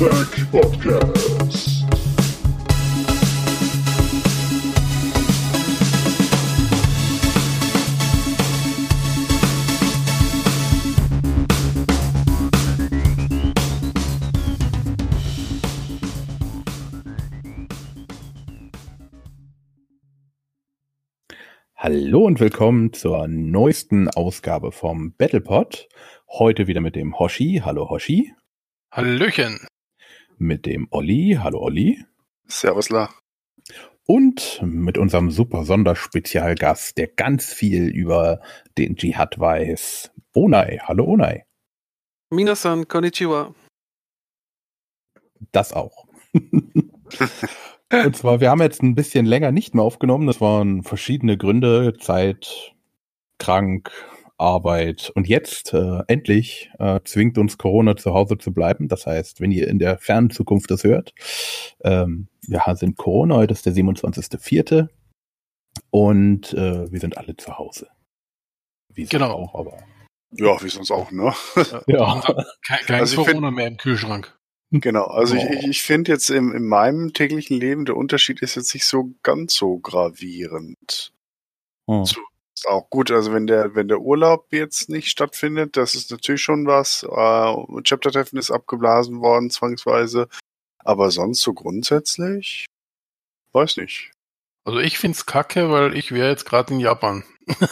Welcome to the Battletech Podcast. Hallo und willkommen zur neuesten Ausgabe vom Battlepod. Heute wieder mit dem Hoshi. Hallo Hoshi. Hallöchen. Mit dem Olli. Hallo Olli. Servusla. Und mit unserem super Sonderspezialgast, der ganz viel über den Dschihad weiß. Onai. Hallo Onai. Minasan, konnichiwa. Das auch. Und zwar, wir haben jetzt ein bisschen länger nicht mehr aufgenommen. Das waren verschiedene Gründe, Zeit, krank, Arbeit. Und jetzt äh, endlich äh, zwingt uns Corona zu Hause zu bleiben. Das heißt, wenn ihr in der fernen Zukunft das hört, ähm, wir sind Corona, heute ist der 27.04. Und äh, wir sind alle zu Hause. Wie genau. Auch, aber ja, wie sonst auch, ne? Ja. Kein, kein also Corona find, mehr im Kühlschrank. Genau, also oh. ich, ich finde jetzt im, in meinem täglichen Leben, der Unterschied ist jetzt nicht so ganz so gravierend. Oh. So, ist auch gut, also wenn der, wenn der Urlaub jetzt nicht stattfindet, das ist natürlich schon was. Äh, Chapter-Treffen ist abgeblasen worden, zwangsweise. Aber sonst so grundsätzlich, weiß nicht. Also ich find's kacke, weil ich wäre jetzt gerade in Japan.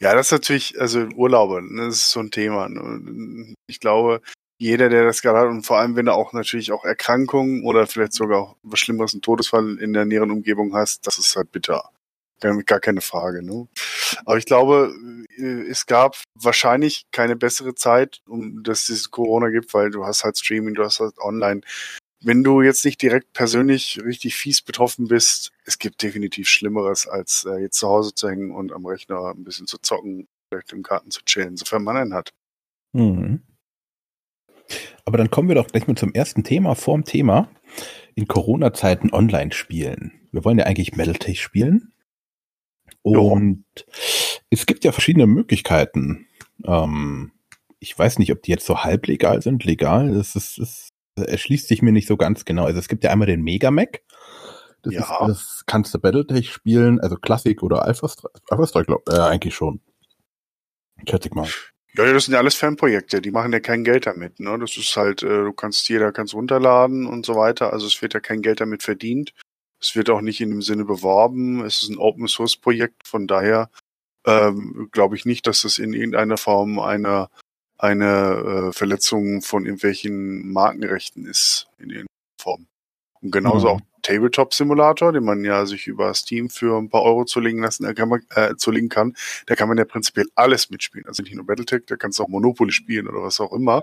Ja, das ist natürlich, also Urlaube, ne, das ist so ein Thema. Ne. Ich glaube, jeder, der das gerade hat und vor allem, wenn du auch natürlich auch Erkrankungen oder vielleicht sogar auch was Schlimmeres, einen Todesfall in der näheren Umgebung hast, das ist halt bitter. Gar keine Frage. Ne? Aber ich glaube, äh, es gab wahrscheinlich keine bessere Zeit, um dass es Corona gibt, weil du hast halt Streaming, du hast halt online wenn du jetzt nicht direkt persönlich richtig fies betroffen bist, es gibt definitiv Schlimmeres, als äh, jetzt zu Hause zu hängen und am Rechner ein bisschen zu zocken, vielleicht im Garten zu chillen, sofern man einen hat. Mhm. Aber dann kommen wir doch gleich mal zum ersten Thema vorm Thema. In Corona-Zeiten online spielen. Wir wollen ja eigentlich Metal-Tech spielen. Und jo. es gibt ja verschiedene Möglichkeiten. Ähm, ich weiß nicht, ob die jetzt so halblegal sind, legal. Das ist, ist erschließt sich mir nicht so ganz genau. Also es gibt ja einmal den Mega Mac. Das, ja. ist, das kannst du Battletech spielen, also Klassik oder Alpha Strike, Alpha Strike glaub, äh, eigentlich schon. Schätze ich mal. Ja, das sind ja alles Fanprojekte, die machen ja kein Geld damit. Ne? Das ist halt, äh, du kannst jeder kannst runterladen und so weiter. Also es wird ja kein Geld damit verdient. Es wird auch nicht in dem Sinne beworben. Es ist ein Open Source Projekt, von daher ähm, glaube ich nicht, dass das in irgendeiner Form eine eine äh, Verletzung von irgendwelchen Markenrechten ist in irgendeiner Form. Und genauso mhm. auch Tabletop Simulator, den man ja sich über Steam für ein paar Euro zulegen lassen äh, kann man, äh, zulegen kann, da kann man ja prinzipiell alles mitspielen. Also nicht nur Battletech, da kannst du auch Monopoly spielen oder was auch immer.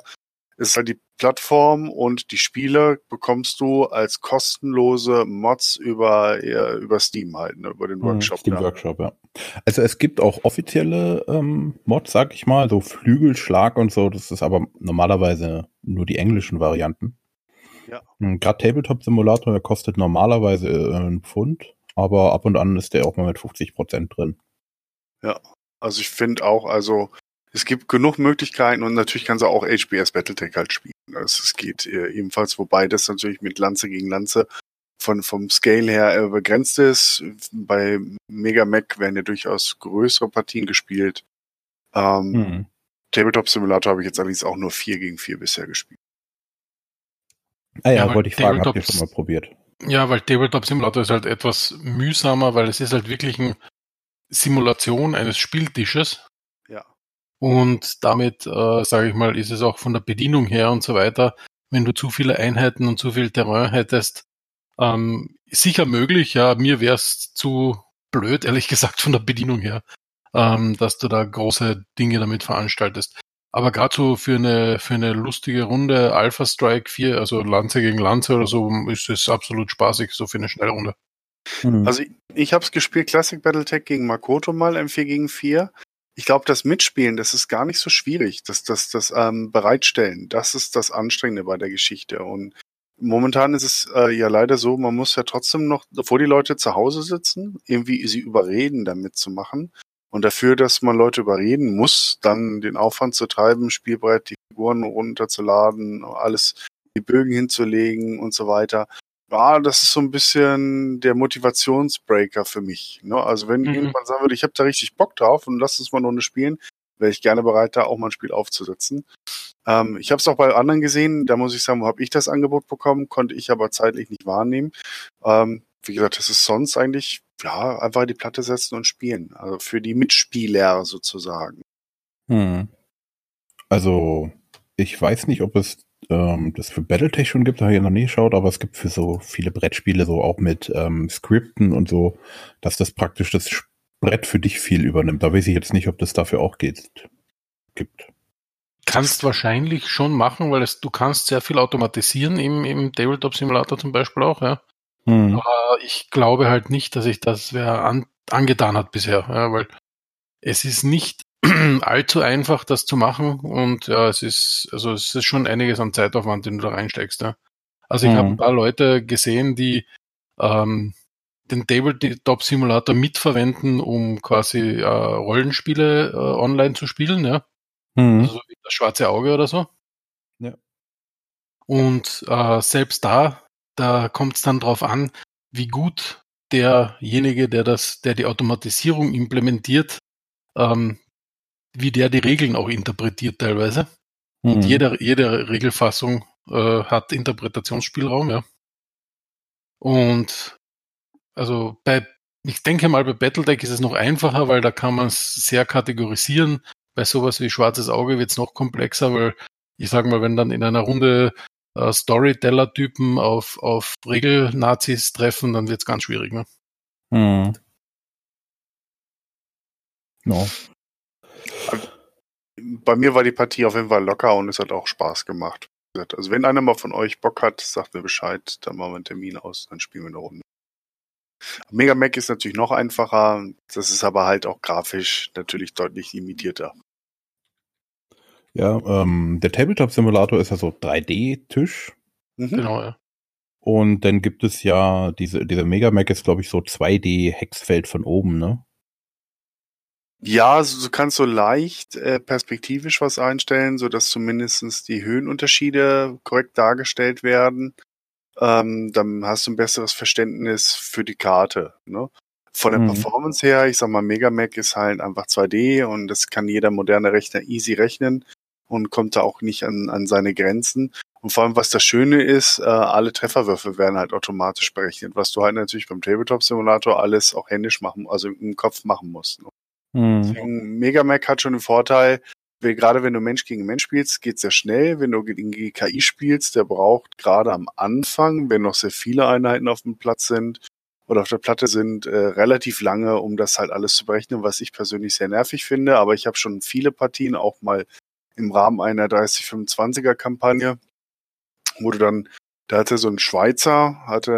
Es ist halt die Plattform und die Spiele bekommst du als kostenlose Mods über, über Steam halt, ne, über den hm, Workshop. Steam ja. Workshop, ja. Also es gibt auch offizielle ähm, Mods, sag ich mal, so Flügelschlag und so, das ist aber normalerweise nur die englischen Varianten. Ja. Gerade Tabletop Simulator, der kostet normalerweise äh, einen Pfund, aber ab und an ist der auch mal mit 50 Prozent drin. Ja, also ich finde auch, also es gibt genug Möglichkeiten und natürlich kannst du auch HBS Battletech halt spielen. Also es geht äh, ebenfalls, wobei das natürlich mit Lanze gegen Lanze von, vom Scale her äh, begrenzt ist. Bei Mega Mac werden ja durchaus größere Partien gespielt. Ähm, mhm. Tabletop Simulator habe ich jetzt allerdings auch nur 4 gegen 4 bisher gespielt. Ah ja, ja wollte ich fragen, habt ihr schon mal probiert? Ja, weil Tabletop Simulator ist halt etwas mühsamer, weil es ist halt wirklich eine Simulation eines Spieltisches. Und damit, äh, sage ich mal, ist es auch von der Bedienung her und so weiter, wenn du zu viele Einheiten und zu viel Terrain hättest, ähm, sicher möglich. Ja, mir wäre es zu blöd, ehrlich gesagt, von der Bedienung her, ähm, dass du da große Dinge damit veranstaltest. Aber gerade so für eine, für eine lustige Runde Alpha Strike 4, also Lanze gegen Lanze oder so, ist es absolut spaßig, so für eine Schnellrunde. Mhm. Also ich, ich habe es gespielt, Classic Battletech gegen Makoto mal, M4 gegen 4 ich glaube, das Mitspielen, das ist gar nicht so schwierig. Das, das, das ähm, Bereitstellen, das ist das Anstrengende bei der Geschichte. Und momentan ist es äh, ja leider so, man muss ja trotzdem noch, bevor die Leute zu Hause sitzen, irgendwie sie überreden, damit zu machen. Und dafür, dass man Leute überreden muss, dann den Aufwand zu treiben, Spielbrett, die Figuren runterzuladen, alles, die Bögen hinzulegen und so weiter. Ja, das ist so ein bisschen der Motivationsbreaker für mich. Ne? Also wenn mhm. jemand sagen würde, ich habe da richtig Bock drauf und lass uns mal eine Runde spielen, wäre ich gerne bereit, da auch mal ein Spiel aufzusetzen. Ähm, ich habe es auch bei anderen gesehen, da muss ich sagen, wo habe ich das Angebot bekommen, konnte ich aber zeitlich nicht wahrnehmen. Ähm, wie gesagt, das ist sonst eigentlich, ja, einfach die Platte setzen und spielen. Also für die Mitspieler sozusagen. Hm. Also, ich weiß nicht, ob es ähm, das für Battletech schon gibt, da habe ich noch nie geschaut, aber es gibt für so viele Brettspiele so auch mit ähm, Skripten und so, dass das praktisch das Brett für dich viel übernimmt. Da weiß ich jetzt nicht, ob das dafür auch geht, gibt. Kannst wahrscheinlich schon machen, weil es, du kannst sehr viel automatisieren im, im Tabletop Simulator zum Beispiel auch, ja. Hm. Aber ich glaube halt nicht, dass ich das wer an, angetan hat bisher, ja, weil es ist nicht allzu einfach, das zu machen und ja, es ist, also es ist schon einiges an Zeitaufwand, den du da reinsteckst. Ja. Also ich mhm. habe ein paar Leute gesehen, die ähm, den Tabletop-Simulator mitverwenden, um quasi äh, Rollenspiele äh, online zu spielen, ja. Mhm. Also wie das schwarze Auge oder so. Ja. Und äh, selbst da, da kommt es dann drauf an, wie gut derjenige, der das, der die Automatisierung implementiert, ähm, wie der die Regeln auch interpretiert teilweise. Mhm. Und jede, jede Regelfassung äh, hat Interpretationsspielraum, ja. Und also bei, ich denke mal, bei Battletech ist es noch einfacher, weil da kann man es sehr kategorisieren. Bei sowas wie Schwarzes Auge wird es noch komplexer, weil ich sage mal, wenn dann in einer Runde äh, Storyteller-Typen auf, auf Regel-Nazis treffen, dann wird es ganz schwierig. Ne? Mhm. No. Bei mir war die Partie auf jeden Fall locker und es hat auch Spaß gemacht. Also wenn einer mal von euch Bock hat, sagt mir Bescheid, dann machen wir einen Termin aus, dann spielen wir eine Runde. Mega Mac ist natürlich noch einfacher, das ist aber halt auch grafisch natürlich deutlich limitierter. Ja, ähm, der Tabletop-Simulator ist ja so 3D-Tisch. Mhm. Genau, ja. Und dann gibt es ja diese, diese Mega Mac ist, glaube ich, so 2D-Hexfeld von oben, ne? Ja, du kannst so leicht äh, perspektivisch was einstellen, so dass zumindest die Höhenunterschiede korrekt dargestellt werden. Ähm, dann hast du ein besseres Verständnis für die Karte. Ne? Von der mhm. Performance her, ich sag mal, Mega Mac ist halt einfach 2D und das kann jeder moderne Rechner easy rechnen und kommt da auch nicht an, an seine Grenzen. Und vor allem, was das Schöne ist, äh, alle Trefferwürfe werden halt automatisch berechnet, was du halt natürlich beim Tabletop-Simulator alles auch händisch machen, also im Kopf machen musst. Ne? Mhm. Deswegen, Mega Mac hat schon den Vorteil, gerade wenn du Mensch gegen Mensch spielst, geht sehr schnell. Wenn du gegen die KI spielst, der braucht gerade am Anfang, wenn noch sehr viele Einheiten auf dem Platz sind oder auf der Platte sind, äh, relativ lange, um das halt alles zu berechnen, was ich persönlich sehr nervig finde. Aber ich habe schon viele Partien auch mal im Rahmen einer 30-25er Kampagne, wo du dann da hatte so ein Schweizer, hatte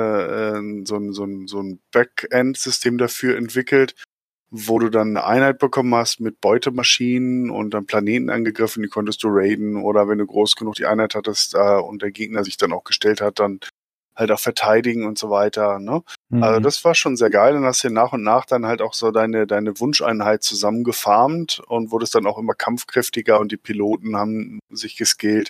äh, so ein, so ein, so ein Backend-System dafür entwickelt, wo du dann eine Einheit bekommen hast mit Beutemaschinen und dann Planeten angegriffen, die konntest du raiden oder wenn du groß genug die Einheit hattest äh, und der Gegner sich dann auch gestellt hat, dann halt auch verteidigen und so weiter. Ne? Mhm. Also das war schon sehr geil. Dann hast du nach und nach dann halt auch so deine, deine Wunscheinheit zusammengefarmt und wurdest dann auch immer kampfkräftiger und die Piloten haben sich geskillt.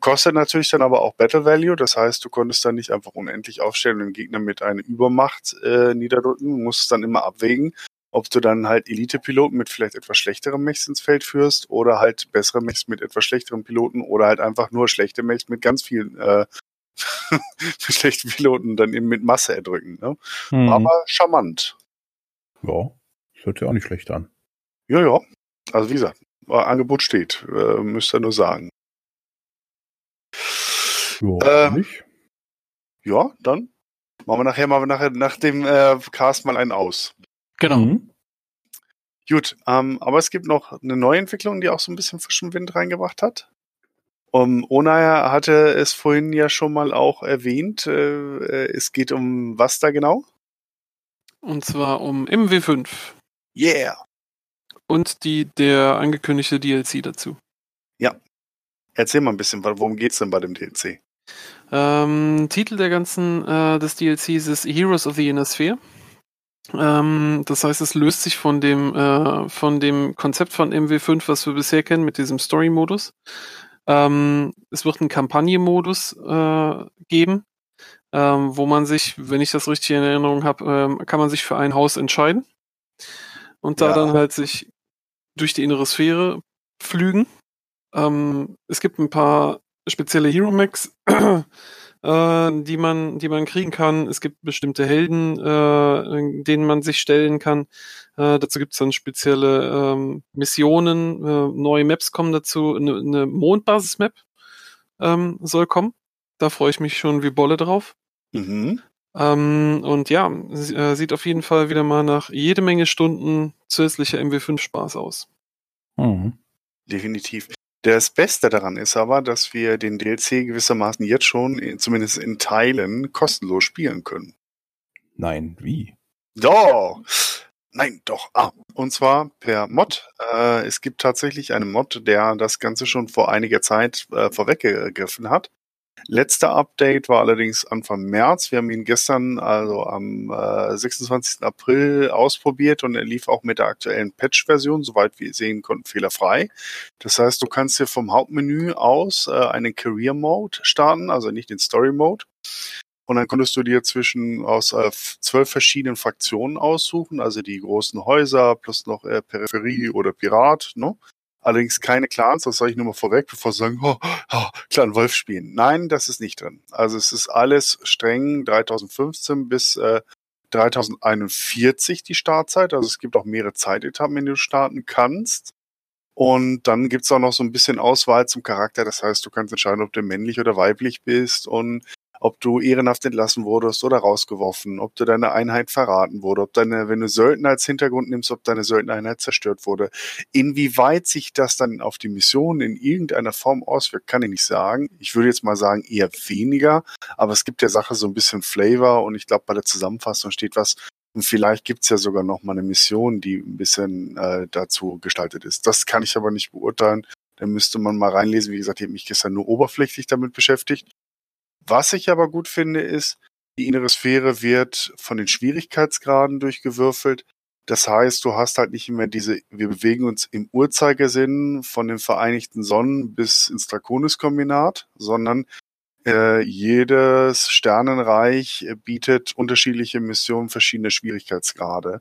Kostet natürlich dann aber auch Battle Value. Das heißt, du konntest dann nicht einfach unendlich aufstellen und den Gegner mit einer Übermacht äh, niederdrücken. Du musst dann immer abwägen, ob du dann halt Elite-Piloten mit vielleicht etwas schlechterem Mechs ins Feld führst oder halt bessere Mechs mit etwas schlechteren Piloten oder halt einfach nur schlechte Mechs mit ganz vielen äh, schlechten Piloten dann eben mit Masse erdrücken. Ne? Mhm. Aber charmant. Ja, das hört sich auch nicht schlecht an. Ja, ja. Also wie gesagt, Angebot steht. Äh, müsst ihr nur sagen. Ja, äh, nicht. ja, dann machen wir nachher mal nachher nach dem äh, Cast mal einen aus. Genau. Mhm. Gut, ähm, aber es gibt noch eine neue Entwicklung, die auch so ein bisschen frischen Wind reingebracht hat. Um, Onaya hatte es vorhin ja schon mal auch erwähnt. Äh, äh es geht um was da genau? Und zwar um MW5. Yeah. Und die der angekündigte DLC dazu. Ja. Erzähl mal ein bisschen, worum geht's denn bei dem DLC? Ähm, Titel der ganzen äh, des DLCs ist Heroes of the Inner Sphere. Ähm, das heißt, es löst sich von dem, äh, von dem Konzept von MW5, was wir bisher kennen, mit diesem Story-Modus. Ähm, es wird einen Kampagnenmodus äh, geben, ähm, wo man sich, wenn ich das richtig in Erinnerung habe, ähm, kann man sich für ein Haus entscheiden und da ja. dann halt sich durch die innere Sphäre pflügen. Ähm, es gibt ein paar spezielle Hero Max, äh, die man, die man kriegen kann. Es gibt bestimmte Helden, äh, denen man sich stellen kann. Äh, dazu gibt es dann spezielle ähm, Missionen, äh, neue Maps kommen dazu. Eine, eine Mondbasis-Map ähm, soll kommen. Da freue ich mich schon wie Bolle drauf. Mhm. Ähm, und ja, äh, sieht auf jeden Fall wieder mal nach jede Menge Stunden zusätzlicher MW5 Spaß aus. Mhm. Definitiv. Das Beste daran ist aber, dass wir den DLC gewissermaßen jetzt schon, zumindest in Teilen, kostenlos spielen können. Nein, wie? Doch! Nein, doch. Ah, und zwar per Mod. Äh, es gibt tatsächlich einen Mod, der das Ganze schon vor einiger Zeit äh, vorweggegriffen hat. Letzter Update war allerdings Anfang März. Wir haben ihn gestern, also am äh, 26. April, ausprobiert und er lief auch mit der aktuellen Patch-Version, soweit wir sehen konnten, fehlerfrei. Das heißt, du kannst hier vom Hauptmenü aus äh, einen Career Mode starten, also nicht den Story Mode. Und dann konntest du dir zwischen aus äh, zwölf verschiedenen Fraktionen aussuchen, also die großen Häuser plus noch äh, Peripherie oder Pirat, ne? Allerdings keine Clans, das sage ich nur mal vorweg, bevor sie sagen, oh, oh, Clan Wolf spielen. Nein, das ist nicht drin. Also es ist alles streng 3015 bis äh, 3041 die Startzeit. Also es gibt auch mehrere Zeitetappen, in denen du starten kannst. Und dann gibt's auch noch so ein bisschen Auswahl zum Charakter. Das heißt, du kannst entscheiden, ob du männlich oder weiblich bist. Und ob du ehrenhaft entlassen wurdest oder rausgeworfen, ob du deine Einheit verraten wurde, ob deine, wenn du Söldner als Hintergrund nimmst, ob deine Söldnereinheit zerstört wurde. Inwieweit sich das dann auf die Mission in irgendeiner Form auswirkt, kann ich nicht sagen. Ich würde jetzt mal sagen, eher weniger, aber es gibt der Sache so ein bisschen Flavor und ich glaube, bei der Zusammenfassung steht was, und vielleicht gibt's ja sogar noch mal eine Mission, die ein bisschen äh, dazu gestaltet ist. Das kann ich aber nicht beurteilen. Da müsste man mal reinlesen. Wie gesagt, ich habe mich gestern nur oberflächlich damit beschäftigt. Was ich aber gut finde, ist, die innere Sphäre wird von den Schwierigkeitsgraden durchgewürfelt. Das heißt, du hast halt nicht mehr diese, wir bewegen uns im Uhrzeigersinn von den Vereinigten Sonnen bis ins Draconis-Kombinat, sondern äh, jedes Sternenreich bietet unterschiedliche Missionen, verschiedene Schwierigkeitsgrade.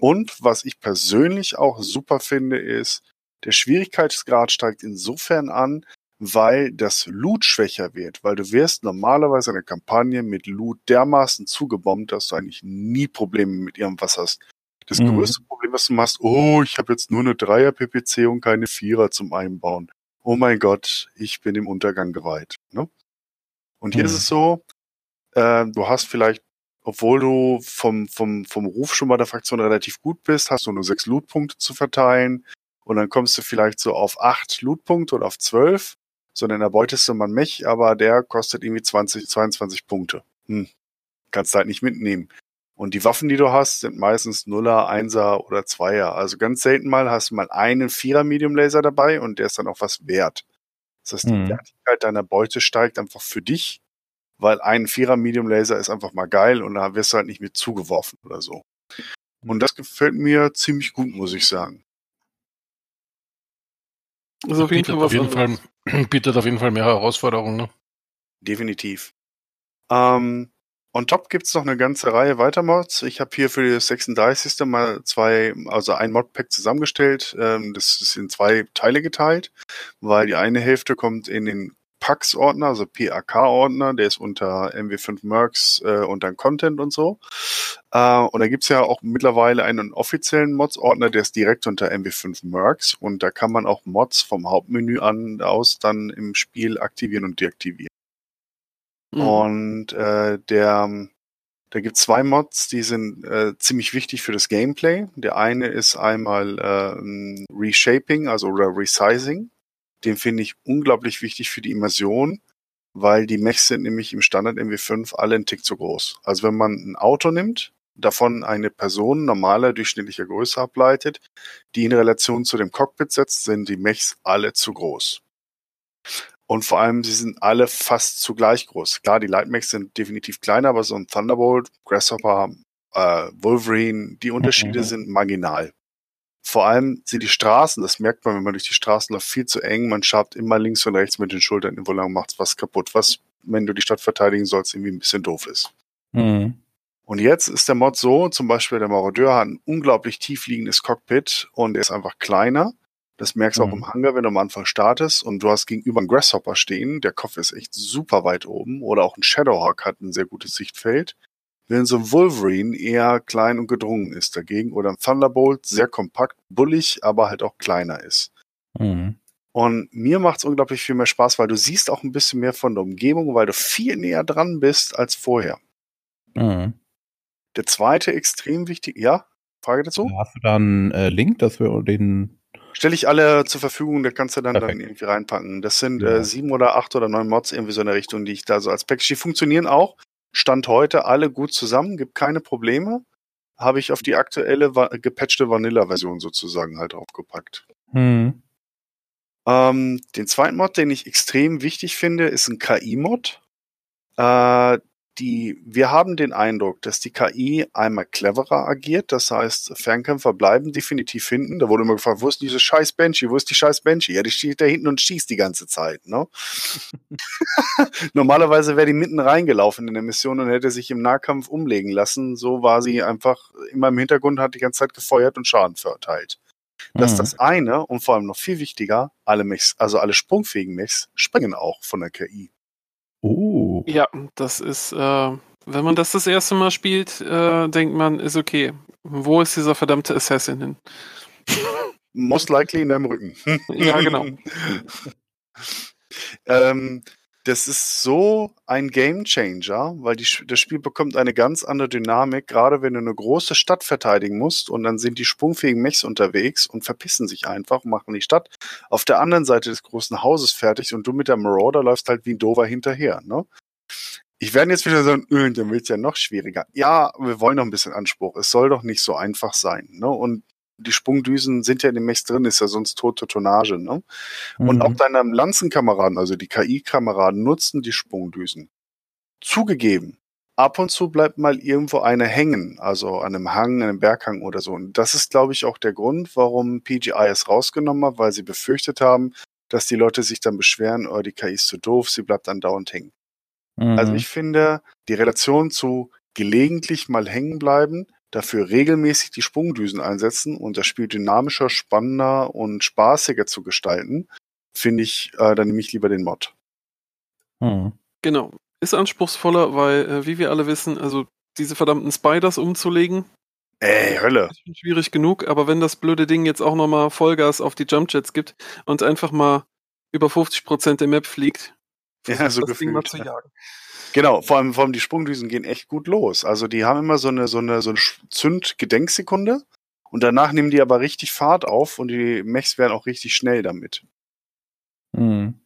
Und was ich persönlich auch super finde, ist, der Schwierigkeitsgrad steigt insofern an, weil das Loot schwächer wird, weil du wirst normalerweise eine Kampagne mit Loot dermaßen zugebombt, dass du eigentlich nie Probleme mit irgendwas hast. Das mhm. größte Problem, was du machst, oh, ich habe jetzt nur eine Dreier PPC und keine Vierer zum Einbauen. Oh mein Gott, ich bin im Untergang geweiht. Ne? Und hier mhm. ist es so, äh, du hast vielleicht, obwohl du vom, vom, vom Ruf schon bei der Fraktion relativ gut bist, hast du nur sechs Lootpunkte zu verteilen und dann kommst du vielleicht so auf acht Lootpunkte oder auf zwölf sondern erbeutest du man mich, aber der kostet irgendwie 20, 22 Punkte. Hm. Kannst du halt nicht mitnehmen. Und die Waffen, die du hast, sind meistens Nuller, Einser oder Zweier. Also ganz selten mal hast du mal einen Vierer Medium Laser dabei und der ist dann auch was wert. Das heißt, die mhm. Wertigkeit deiner Beute steigt einfach für dich, weil ein Vierer Medium Laser ist einfach mal geil und da wirst du halt nicht mit zugeworfen oder so. Und das gefällt mir ziemlich gut, muss ich sagen. Also auf jeden, Fall, auf jeden Fall bietet auf jeden Fall mehr Herausforderungen. Ne? Definitiv. Ähm, on top gibt's noch eine ganze Reihe weiter Mods. Ich habe hier für das 36. mal zwei, also ein Modpack zusammengestellt. Ähm, das ist in zwei Teile geteilt, weil die eine Hälfte kommt in den PAX-Ordner, also PAK-Ordner, der ist unter MW5 Mercs äh, und dann Content und so. Äh, und da gibt's ja auch mittlerweile einen offiziellen Mods-Ordner, der ist direkt unter MW5 Mercs und da kann man auch Mods vom Hauptmenü an aus dann im Spiel aktivieren und deaktivieren. Mhm. Und äh, der da gibt zwei Mods, die sind äh, ziemlich wichtig für das Gameplay. Der eine ist einmal äh, Reshaping, also oder Resizing den finde ich unglaublich wichtig für die Immersion, weil die Mechs sind nämlich im Standard MW5 alle einen Tick zu groß. Also wenn man ein Auto nimmt, davon eine Person normaler durchschnittlicher Größe ableitet, die in Relation zu dem Cockpit setzt, sind die Mechs alle zu groß. Und vor allem, sie sind alle fast zugleich groß. Klar, die Light Mechs sind definitiv kleiner, aber so ein Thunderbolt, Grasshopper äh, Wolverine, die Unterschiede mhm. sind marginal. Vor allem sind die Straßen, das merkt man, wenn man durch die Straßen läuft, viel zu eng. Man schabt immer links und rechts mit den Schultern irgendwo lang, macht was kaputt, was, wenn du die Stadt verteidigen sollst, irgendwie ein bisschen doof ist. Mhm. Und jetzt ist der Mod so, zum Beispiel der Marodeur hat ein unglaublich tief liegendes Cockpit und er ist einfach kleiner. Das merkst du mhm. auch im Hangar, wenn du am Anfang startest und du hast gegenüber einen Grasshopper stehen. Der Kopf ist echt super weit oben. Oder auch ein Shadowhawk hat ein sehr gutes Sichtfeld während so ein Wolverine eher klein und gedrungen ist dagegen oder ein Thunderbolt sehr kompakt, bullig, aber halt auch kleiner ist. Mhm. Und mir macht es unglaublich viel mehr Spaß, weil du siehst auch ein bisschen mehr von der Umgebung, weil du viel näher dran bist als vorher. Mhm. Der zweite extrem wichtig, ja? Frage dazu? Hast du da einen äh, Link, dass wir den Stelle ich alle zur Verfügung, da kannst du dann, dann irgendwie reinpacken. Das sind ja. äh, sieben oder acht oder neun Mods irgendwie so in der Richtung, die ich da so als Package, die funktionieren auch. Stand heute alle gut zusammen, gibt keine Probleme. Habe ich auf die aktuelle gepatchte Vanilla-Version sozusagen halt draufgepackt. Hm. Ähm, den zweiten Mod, den ich extrem wichtig finde, ist ein KI-Mod. Äh, die, wir haben den Eindruck, dass die KI einmal cleverer agiert. Das heißt, Fernkämpfer bleiben definitiv hinten. Da wurde immer gefragt, wo ist diese scheiß Banshee? Wo ist die scheiß Banshee? Ja, die steht da hinten und schießt die ganze Zeit, ne? Normalerweise wäre die mitten reingelaufen in der Mission und hätte sich im Nahkampf umlegen lassen. So war sie einfach immer im Hintergrund, hat die ganze Zeit gefeuert und Schaden verteilt. Das ist mhm. das eine und vor allem noch viel wichtiger, alle Mechs, also alle sprungfähigen Mechs springen auch von der KI. Oh. Ja, das ist, äh, wenn man das das erste Mal spielt, äh, denkt man, ist okay. Wo ist dieser verdammte Assassin hin? Most likely in deinem Rücken. ja, genau. ähm, das ist so ein Game Changer, weil die, das Spiel bekommt eine ganz andere Dynamik, gerade wenn du eine große Stadt verteidigen musst und dann sind die sprungfähigen Mechs unterwegs und verpissen sich einfach und machen die Stadt auf der anderen Seite des großen Hauses fertig und du mit der Marauder läufst halt wie ein Dover hinterher, ne? Ich werde jetzt wieder sagen, öh, dann wird's ja noch schwieriger. Ja, wir wollen noch ein bisschen Anspruch. Es soll doch nicht so einfach sein, ne? Und die Sprungdüsen sind ja in dem Mech drin, ist ja sonst tote Tonnage. Ne? Und mhm. auch deine Lanzenkameraden, also die KI-Kameraden, nutzen die Sprungdüsen. Zugegeben, ab und zu bleibt mal irgendwo eine hängen, also an einem Hang, an einem Berghang oder so. Und das ist, glaube ich, auch der Grund, warum PGI es rausgenommen hat, weil sie befürchtet haben, dass die Leute sich dann beschweren, oh, die KI ist zu doof, sie bleibt andauernd hängen. Mhm. Also ich finde, die Relation zu gelegentlich mal hängen bleiben dafür regelmäßig die Sprungdüsen einsetzen und das Spiel dynamischer, spannender und spaßiger zu gestalten, finde ich, äh, dann nehme ich lieber den Mod. Hm. Genau. Ist anspruchsvoller, weil, äh, wie wir alle wissen, also diese verdammten Spiders umzulegen. Ey, Hölle. Ist schwierig genug, aber wenn das blöde Ding jetzt auch nochmal Vollgas auf die Jumpjets gibt und einfach mal über 50% der Map fliegt, ja, so das gefühlt, Ding mal zu jagen. Genau, vor allem, vor allem die Sprungdüsen gehen echt gut los. Also die haben immer so eine, so eine, so eine Zündgedenksekunde und danach nehmen die aber richtig Fahrt auf und die Mechs werden auch richtig schnell damit. Mhm.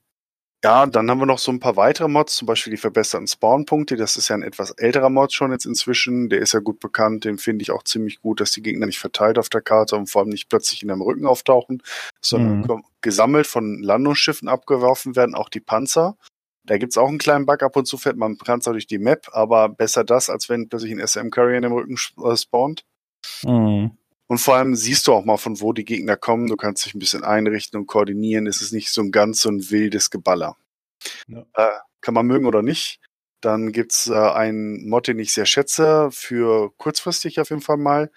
Ja, dann haben wir noch so ein paar weitere Mods, zum Beispiel die verbesserten Spawnpunkte. Das ist ja ein etwas älterer Mod schon jetzt inzwischen. Der ist ja gut bekannt. Den finde ich auch ziemlich gut, dass die Gegner nicht verteilt auf der Karte und vor allem nicht plötzlich in deinem Rücken auftauchen, sondern mhm. gesammelt von Landungsschiffen abgeworfen werden, auch die Panzer. Da gibt's auch einen kleinen Bug, ab und zu fährt man Panzer durch die Map, aber besser das, als wenn plötzlich ein SM-Carrier in dem Rücken äh, spawnt. Mhm. Und vor allem siehst du auch mal, von wo die Gegner kommen. Du kannst dich ein bisschen einrichten und koordinieren. Es ist nicht so ein ganz so ein wildes Geballer. Ja. Äh, kann man mögen oder nicht. Dann gibt's äh, einen Mod, den ich sehr schätze, für kurzfristig auf jeden Fall mal.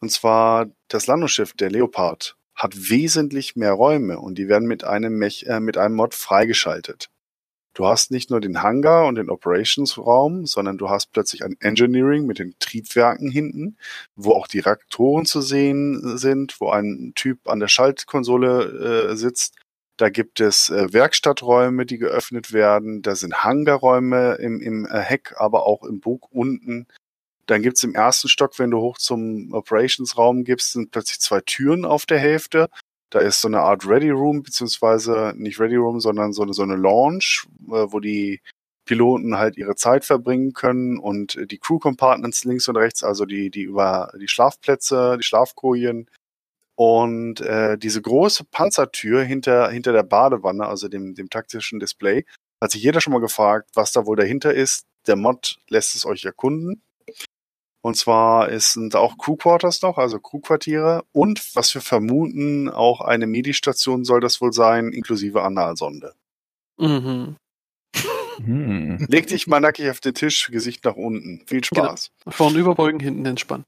Und zwar das Landungsschiff, der Leopard, hat wesentlich mehr Räume und die werden mit einem, Mech, äh, mit einem Mod freigeschaltet. Du hast nicht nur den Hangar und den Operations-Raum, sondern du hast plötzlich ein Engineering mit den Triebwerken hinten, wo auch die Reaktoren zu sehen sind, wo ein Typ an der Schaltkonsole äh, sitzt. Da gibt es äh, Werkstatträume, die geöffnet werden. Da sind Hangarräume im, im äh, Heck, aber auch im Bug unten. Dann gibt's im ersten Stock, wenn du hoch zum Operations-Raum gibst, sind plötzlich zwei Türen auf der Hälfte da ist so eine Art Ready Room, beziehungsweise nicht Ready Room, sondern so eine, so eine Launch, äh, wo die Piloten halt ihre Zeit verbringen können und die Crew Compartments links und rechts, also die, die über die Schlafplätze, die Schlafkojen und äh, diese große Panzertür hinter, hinter der Badewanne, also dem, dem taktischen Display, hat sich jeder schon mal gefragt, was da wohl dahinter ist. Der Mod lässt es euch erkunden. Und zwar ist, sind auch Crew Quarters noch, also Crewquartiere. Und was wir vermuten, auch eine Medistation soll das wohl sein, inklusive Analsonde. Mhm. Hm. Leg dich mal nackig auf den Tisch, Gesicht nach unten. Viel genau. Spaß. Genau. Vorn überbeugen, hinten entspannen.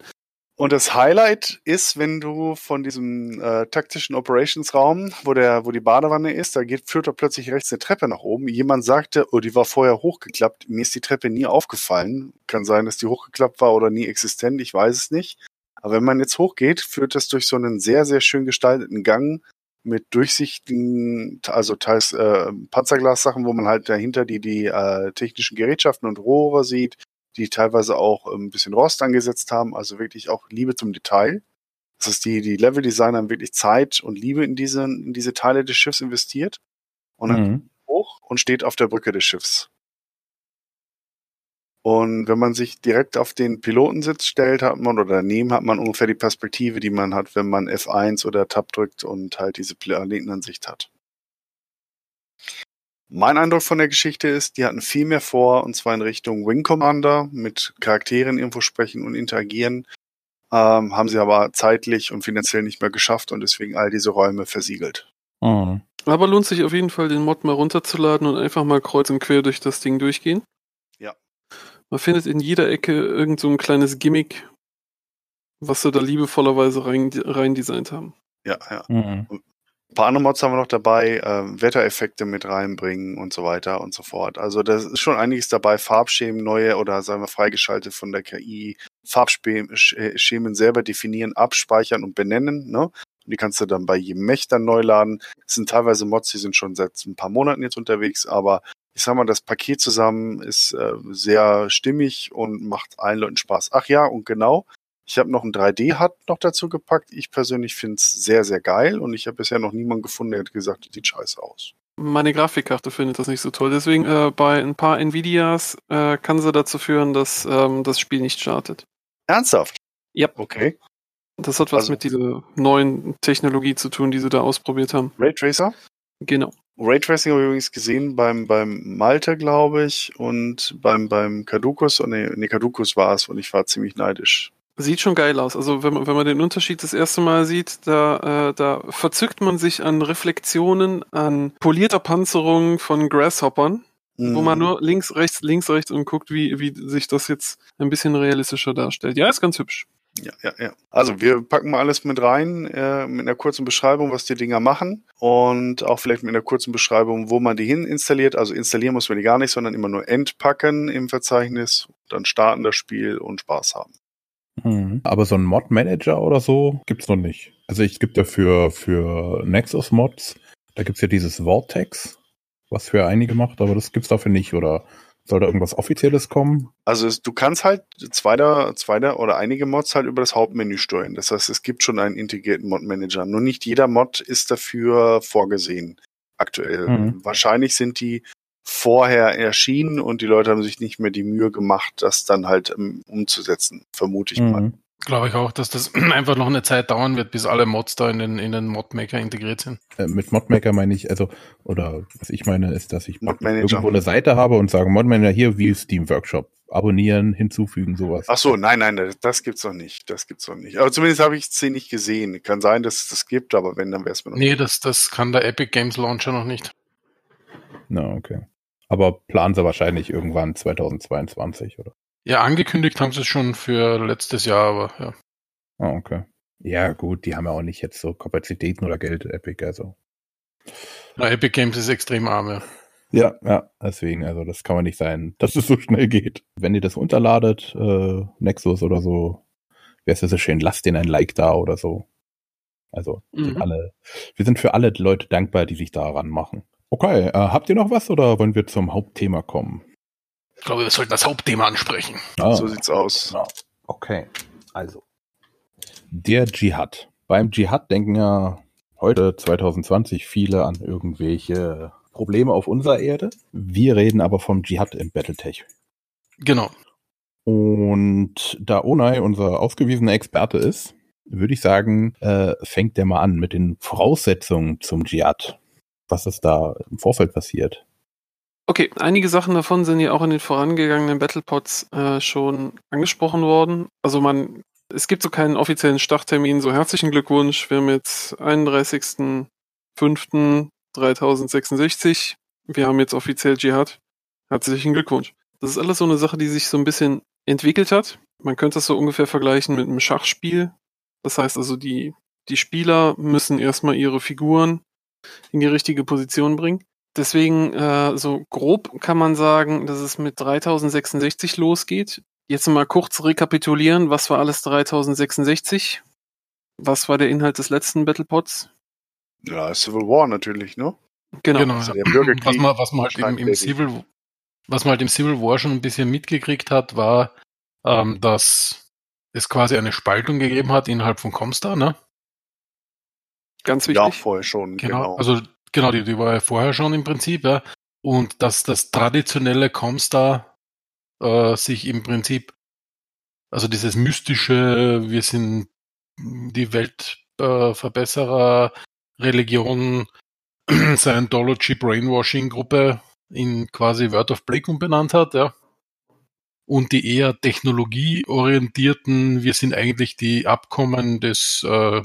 Und das Highlight ist, wenn du von diesem äh, taktischen Operations-Raum, wo der, wo die Badewanne ist, da geht, führt da plötzlich rechts eine Treppe nach oben. Jemand sagte, oh, die war vorher hochgeklappt. Mir ist die Treppe nie aufgefallen. Kann sein, dass die hochgeklappt war oder nie existent. Ich weiß es nicht. Aber wenn man jetzt hochgeht, führt das durch so einen sehr, sehr schön gestalteten Gang mit durchsichtigen, also teils äh, Panzerglas-Sachen, wo man halt dahinter die, die äh, technischen Gerätschaften und Rohre sieht die teilweise auch ein bisschen Rost angesetzt haben, also wirklich auch Liebe zum Detail. Das ist die, die Level-Designer haben wirklich Zeit und Liebe in diese, in diese Teile des Schiffs investiert. Und dann mhm. hoch und steht auf der Brücke des Schiffs. Und wenn man sich direkt auf den Pilotensitz stellt, hat man oder daneben hat man ungefähr die Perspektive, die man hat, wenn man F1 oder Tab drückt und halt diese Planetenansicht hat. Mein Eindruck von der Geschichte ist, die hatten viel mehr vor, und zwar in Richtung Wing Commander, mit Charakteren irgendwo sprechen und interagieren. Ähm, haben sie aber zeitlich und finanziell nicht mehr geschafft und deswegen all diese Räume versiegelt. Mhm. Aber lohnt sich auf jeden Fall, den Mod mal runterzuladen und einfach mal kreuz und quer durch das Ding durchgehen. Ja. Man findet in jeder Ecke irgend so ein kleines Gimmick, was sie da liebevollerweise rein, rein designt haben. Ja, ja. Mhm. Ein paar andere Mods haben wir noch dabei, äh, Wettereffekte mit reinbringen und so weiter und so fort. Also da ist schon einiges dabei, Farbschemen neue oder sagen wir freigeschaltet von der KI, Farbschemen selber definieren, abspeichern und benennen. Ne? Und die kannst du dann bei jedem Mech dann neu laden. Es sind teilweise Mods, die sind schon seit ein paar Monaten jetzt unterwegs, aber ich sag mal, das Paket zusammen ist äh, sehr stimmig und macht allen Leuten Spaß. Ach ja, und genau, ich habe noch ein 3D-HUD noch dazu gepackt. Ich persönlich finde es sehr, sehr geil und ich habe bisher noch niemanden gefunden, der hat gesagt, das sieht scheiße aus. Meine Grafikkarte findet das nicht so toll. Deswegen äh, bei ein paar Nvidias äh, kann sie dazu führen, dass ähm, das Spiel nicht startet. Ernsthaft? Ja. Okay. Das hat was also, mit dieser neuen Technologie zu tun, die sie da ausprobiert haben. Raytracer? Genau. Raytracing habe ich übrigens gesehen beim, beim Malte, glaube ich, und beim, beim Caducus. Oh, nee, nee, Caducus war es und ich war ziemlich neidisch. Sieht schon geil aus. Also wenn man, wenn man den Unterschied das erste Mal sieht, da, äh, da verzückt man sich an Reflexionen, an polierter Panzerung von Grasshoppern, mhm. wo man mhm. nur links, rechts, links, rechts und guckt, wie, wie sich das jetzt ein bisschen realistischer darstellt. Ja, ist ganz hübsch. Ja, ja, ja. Also wir packen mal alles mit rein, äh, mit einer kurzen Beschreibung, was die Dinger machen und auch vielleicht mit einer kurzen Beschreibung, wo man die hin installiert. Also installieren muss man die gar nicht, sondern immer nur entpacken im Verzeichnis, dann starten das Spiel und Spaß haben. Mhm. Aber so ein Mod-Manager oder so gibt's noch nicht. Also es gibt ja für, für Nexus-Mods, da gibt's ja dieses Vortex, was für einige macht, aber das gibt's dafür nicht, oder? Soll da irgendwas Offizielles kommen? Also es, du kannst halt zweiter, zweiter oder einige Mods halt über das Hauptmenü steuern. Das heißt, es gibt schon einen integrierten Mod-Manager. Nur nicht jeder Mod ist dafür vorgesehen. Aktuell. Mhm. Wahrscheinlich sind die vorher erschienen und die Leute haben sich nicht mehr die Mühe gemacht, das dann halt um, umzusetzen, vermute ich mhm. mal. Glaube ich auch, dass das einfach noch eine Zeit dauern wird, bis alle Mods da in den, in den Modmaker integriert sind. Äh, mit Modmaker meine ich, also, oder was ich meine, ist, dass ich irgendwo eine Seite habe und sage, Modmanager hier wie Steam Workshop. Abonnieren, hinzufügen, sowas. Ach so, nein, nein, das gibt's noch nicht. Das gibt's noch nicht. Aber zumindest habe ich es nicht gesehen. Kann sein, dass es das gibt, aber wenn, dann wäre es mir noch Nee, nicht. das, das kann der Epic Games Launcher noch nicht. Na, okay. Aber planen sie wahrscheinlich irgendwann 2022, oder? Ja, angekündigt haben sie es schon für letztes Jahr, aber ja. Ah, okay. Ja, gut, die haben ja auch nicht jetzt so Kapazitäten oder Geld, Epic, also. Na, Epic Games ist extrem arm, ja. Ja, ja, deswegen, also das kann man nicht sein, dass es so schnell geht. Wenn ihr das unterladet, äh, Nexus oder so, wäre es ja so schön, lasst denen ein Like da oder so. Also, mhm. alle, wir sind für alle Leute dankbar, die sich daran machen. Okay, äh, habt ihr noch was oder wollen wir zum Hauptthema kommen? Ich glaube, wir sollten das Hauptthema ansprechen. Ah, so sieht's aus. Genau. Okay, also. Der Dschihad. Beim Dschihad denken ja heute 2020 viele an irgendwelche Probleme auf unserer Erde. Wir reden aber vom Dschihad im Battletech. Genau. Und da Onai unser ausgewiesener Experte ist, würde ich sagen, äh, fängt der mal an mit den Voraussetzungen zum Dschihad was ist da im Vorfeld passiert? Okay, einige Sachen davon sind ja auch in den vorangegangenen Battlepods äh, schon angesprochen worden. Also man, es gibt so keinen offiziellen Starttermin, so herzlichen Glückwunsch, wir haben jetzt 31.05.3066, wir haben jetzt offiziell Dschihad. Herzlichen Glückwunsch. Das ist alles so eine Sache, die sich so ein bisschen entwickelt hat. Man könnte das so ungefähr vergleichen mit einem Schachspiel. Das heißt also, die, die Spieler müssen erstmal ihre Figuren in die richtige Position bringen. Deswegen, äh, so grob kann man sagen, dass es mit 3066 losgeht. Jetzt mal kurz rekapitulieren, was war alles 3066? Was war der Inhalt des letzten Battlepods? Ja, Civil War natürlich, ne? Genau. genau also der Bürgerkrieg. Was man, was man halt im, im Civil, was man halt im Civil War schon ein bisschen mitgekriegt hat, war, ähm, dass es quasi eine Spaltung gegeben hat innerhalb von Comstar, ne? Ganz wichtig. Ja, vorher schon, genau. genau. Also Genau, die, die war ja vorher schon im Prinzip, ja. Und dass das traditionelle Comstar äh, sich im Prinzip, also dieses mystische, wir sind die Weltverbesserer, äh, Religion, Scientology Brainwashing Gruppe in quasi Word of Blake umbenannt hat, ja. Und die eher technologieorientierten, wir sind eigentlich die Abkommen des äh,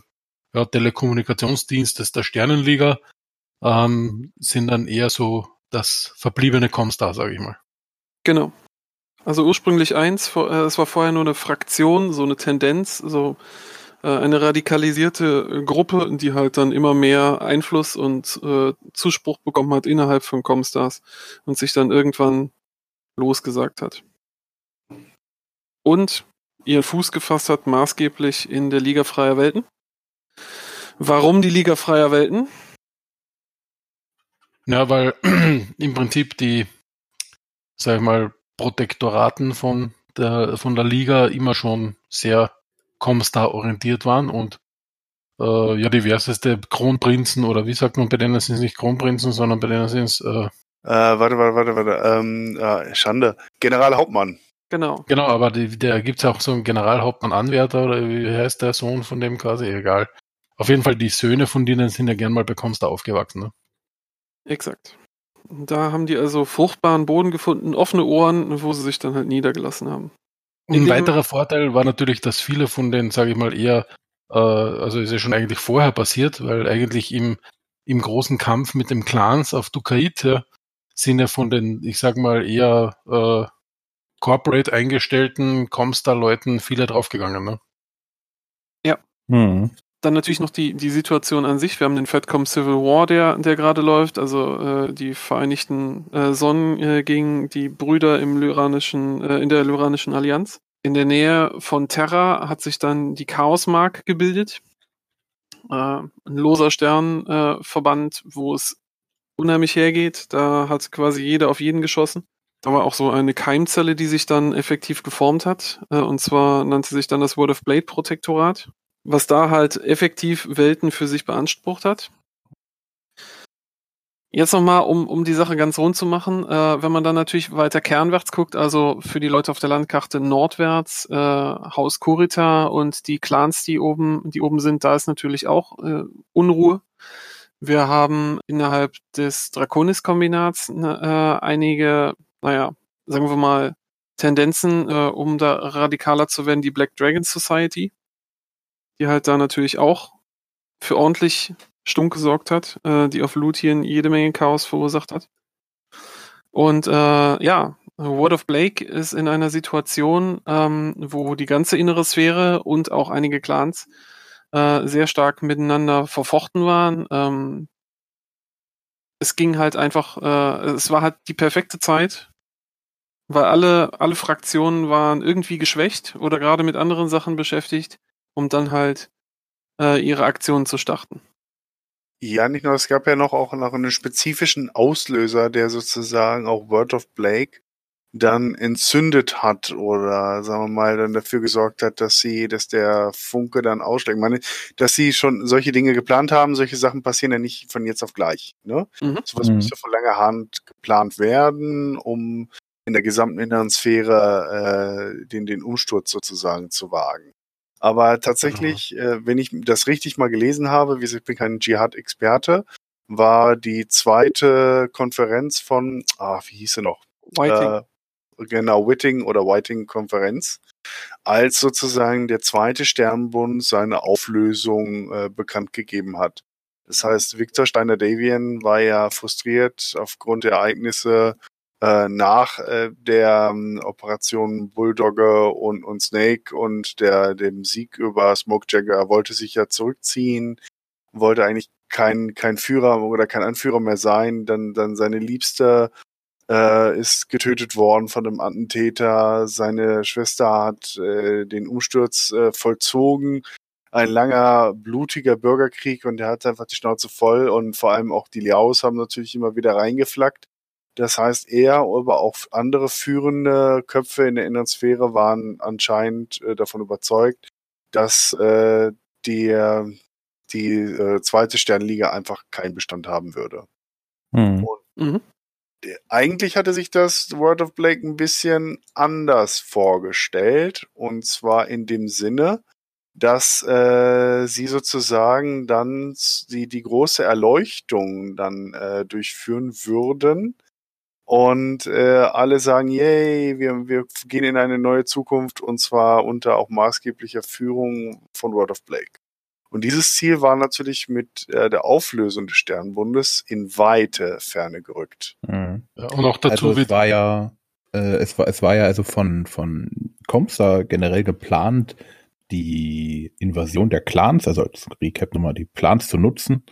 ja, Telekommunikationsdienstes der Sternenliga, ähm, sind dann eher so das verbliebene Comstar, sage ich mal. Genau. Also ursprünglich eins, äh, es war vorher nur eine Fraktion, so eine Tendenz, so äh, eine radikalisierte Gruppe, die halt dann immer mehr Einfluss und äh, Zuspruch bekommen hat innerhalb von Comstars und sich dann irgendwann losgesagt hat. Und ihren Fuß gefasst hat, maßgeblich in der Liga Freier Welten. Warum die Liga Freier Welten? Ja, weil im Prinzip die, sag ich mal, Protektoraten von der, von der Liga immer schon sehr Comstar orientiert waren und äh, ja, diverseste Kronprinzen oder wie sagt man, bei denen sind es nicht Kronprinzen, sondern bei denen sind es äh, äh, warte, warte, warte, warte. Ähm, äh, Schande. Generalhauptmann. Genau. Genau, aber die, da gibt es auch so einen Generalhauptmann-Anwärter oder wie heißt der Sohn von dem quasi? Egal. Auf jeden Fall, die Söhne von denen sind ja gern mal bei Comstar aufgewachsen. Ne? Exakt. Da haben die also fruchtbaren Boden gefunden, offene Ohren, wo sie sich dann halt niedergelassen haben. Ein weiterer Vorteil war natürlich, dass viele von den, sage ich mal, eher, äh, also ist ja schon eigentlich vorher passiert, weil eigentlich im, im großen Kampf mit dem Clans auf Dukait ja, sind ja von den, ich sag mal, eher äh, corporate eingestellten Comstar-Leuten viele draufgegangen, ne? Ja. Mhm. Dann natürlich noch die, die Situation an sich. Wir haben den Fatcom Civil War, der, der gerade läuft, also äh, die Vereinigten äh, Sonnen äh, gegen die Brüder im Lyranischen, äh, in der Lyranischen Allianz. In der Nähe von Terra hat sich dann die Chaosmark gebildet. Äh, ein loser Sternverband, äh, wo es unheimlich hergeht. Da hat quasi jeder auf jeden geschossen. Da war auch so eine Keimzelle, die sich dann effektiv geformt hat. Äh, und zwar nannte sich dann das World of Blade Protektorat was da halt effektiv Welten für sich beansprucht hat. Jetzt nochmal, um, um die Sache ganz rund zu machen, äh, wenn man dann natürlich weiter kernwärts guckt, also für die Leute auf der Landkarte nordwärts, äh, Haus Kurita und die Clans, die oben, die oben sind, da ist natürlich auch äh, Unruhe. Wir haben innerhalb des Draconis-Kombinats ne, äh, einige, naja, sagen wir mal, Tendenzen, äh, um da radikaler zu werden, die Black Dragon Society die halt da natürlich auch für ordentlich Stunk gesorgt hat, äh, die auf Lutien jede Menge Chaos verursacht hat. Und äh, ja, Word of Blake ist in einer Situation, ähm, wo die ganze innere Sphäre und auch einige Clans äh, sehr stark miteinander verfochten waren. Ähm, es ging halt einfach, äh, es war halt die perfekte Zeit, weil alle, alle Fraktionen waren irgendwie geschwächt oder gerade mit anderen Sachen beschäftigt um dann halt äh, ihre Aktionen zu starten. Ja, nicht nur, es gab ja noch auch noch einen spezifischen Auslöser, der sozusagen auch Word of Blake dann entzündet hat oder sagen wir mal dann dafür gesorgt hat, dass sie, dass der Funke dann ausschlägt. Ich meine, dass sie schon solche Dinge geplant haben, solche Sachen passieren ja nicht von jetzt auf gleich. Ne? Mhm. Sowas mhm. müsste von langer Hand geplant werden, um in der gesamten inneren Sphäre äh, den, den Umsturz sozusagen zu wagen. Aber tatsächlich, äh, wenn ich das richtig mal gelesen habe, wie gesagt, ich bin kein Dschihad-Experte, war die zweite Konferenz von, ah, wie hieß sie noch? Whiting. Äh, genau, Whiting oder Whiting-Konferenz, als sozusagen der zweite Sternbund seine Auflösung äh, bekannt gegeben hat. Das heißt, Victor Steiner-Davian war ja frustriert aufgrund der Ereignisse äh, nach äh, der ähm, Operation Bulldogger und, und Snake und der, dem Sieg über Smokejagger. Er wollte sich ja zurückziehen, wollte eigentlich kein, kein Führer oder kein Anführer mehr sein. Dann, dann seine Liebste äh, ist getötet worden von einem Attentäter. Seine Schwester hat äh, den Umsturz äh, vollzogen. Ein langer, blutiger Bürgerkrieg und er hat einfach die Schnauze voll und vor allem auch die Liaos haben natürlich immer wieder reingeflackt. Das heißt, er, aber auch andere führende Köpfe in der inneren Sphäre waren anscheinend äh, davon überzeugt, dass äh, der, die äh, zweite Sternliga einfach keinen Bestand haben würde. Mhm. Und mhm. der, eigentlich hatte sich das World of Blake ein bisschen anders vorgestellt. Und zwar in dem Sinne, dass äh, sie sozusagen dann die, die große Erleuchtung dann äh, durchführen würden und äh, alle sagen, yay, wir, wir gehen in eine neue Zukunft und zwar unter auch maßgeblicher Führung von World of Blake. Und dieses Ziel war natürlich mit äh, der Auflösung des Sternbundes in weite Ferne gerückt. Mhm. Ja, und auch dazu also es war ja äh, es war es war ja also von von Comstar generell geplant, die Invasion der Clans, also als Recap nochmal die Clans zu nutzen,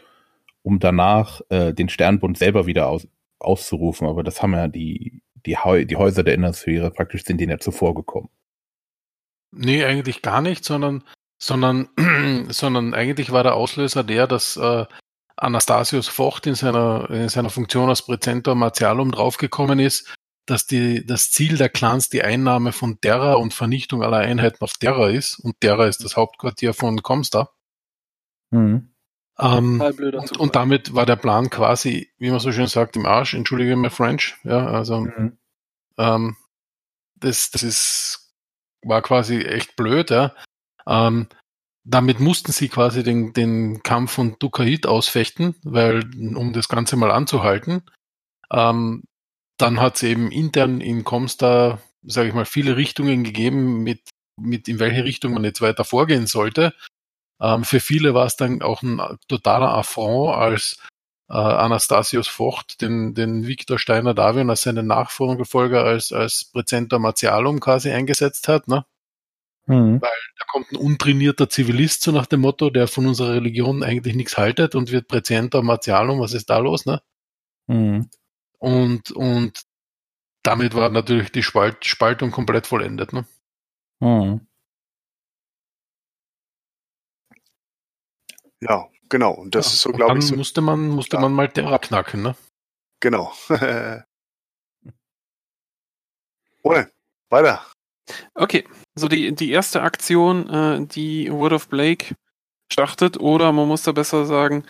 um danach äh, den Sternbund selber wieder aus, auszurufen, aber das haben ja die, die, die Häuser der Innersphäre praktisch sind denen ja zuvor gekommen. Nee, eigentlich gar nicht, sondern, sondern, sondern eigentlich war der Auslöser der, dass äh, Anastasius Vocht in seiner, in seiner Funktion als Präzentor Martialum draufgekommen ist, dass die, das Ziel der Clans die Einnahme von Terra und Vernichtung aller Einheiten auf Terra ist. Und Terra ist das Hauptquartier von Comstar. Mhm. Ähm, und, und, damit war der Plan quasi, wie man so schön sagt, im Arsch. Entschuldige mir French. Ja, also mhm. ähm, das, das ist war quasi echt blöd. Ja. Ähm, damit mussten sie quasi den, den Kampf von Dukait ausfechten, weil um das Ganze mal anzuhalten. Ähm, dann hat es eben intern in Comstar, sage ich mal, viele Richtungen gegeben, mit, mit in welche Richtung man jetzt weiter vorgehen sollte. Ähm, für viele war es dann auch ein totaler Affront, als äh, Anastasius Vocht den, den Viktor Steiner Davion als seinen Nachfolger als, als Präzentor Martialum quasi eingesetzt hat, ne? Mhm. Weil da kommt ein untrainierter Zivilist, so nach dem Motto, der von unserer Religion eigentlich nichts haltet und wird Präzentor Martialum, was ist da los, ne? Mhm. Und, und damit war natürlich die Spalt, Spaltung komplett vollendet, ne? Mhm. Ja, genau. Und das ja, ist so, glaube ich. So, musste man, musste ja. man mal Terra knacken, ne? Genau. Ohne. Weiter. Okay, so die, die erste Aktion, äh, die Word of Blake startet, oder man muss da besser sagen,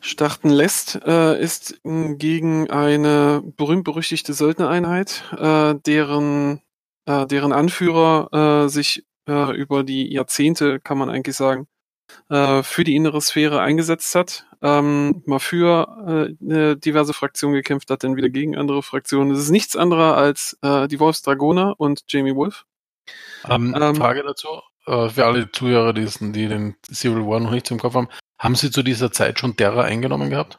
starten lässt, äh, ist gegen eine berühmt-berüchtigte Söldnereinheit, äh, deren, äh, deren Anführer äh, sich äh, über die Jahrzehnte, kann man eigentlich sagen, äh, für die innere Sphäre eingesetzt hat, ähm, mal für äh, diverse Fraktionen gekämpft hat, dann wieder gegen andere Fraktionen. Es ist nichts anderes als äh, die Wolfsdragoner und Jamie Wolf. Ähm, ähm, Frage dazu, äh, für alle Zuhörer, die, die den Civil War noch nicht im Kopf haben, haben Sie zu dieser Zeit schon Terra eingenommen gehabt?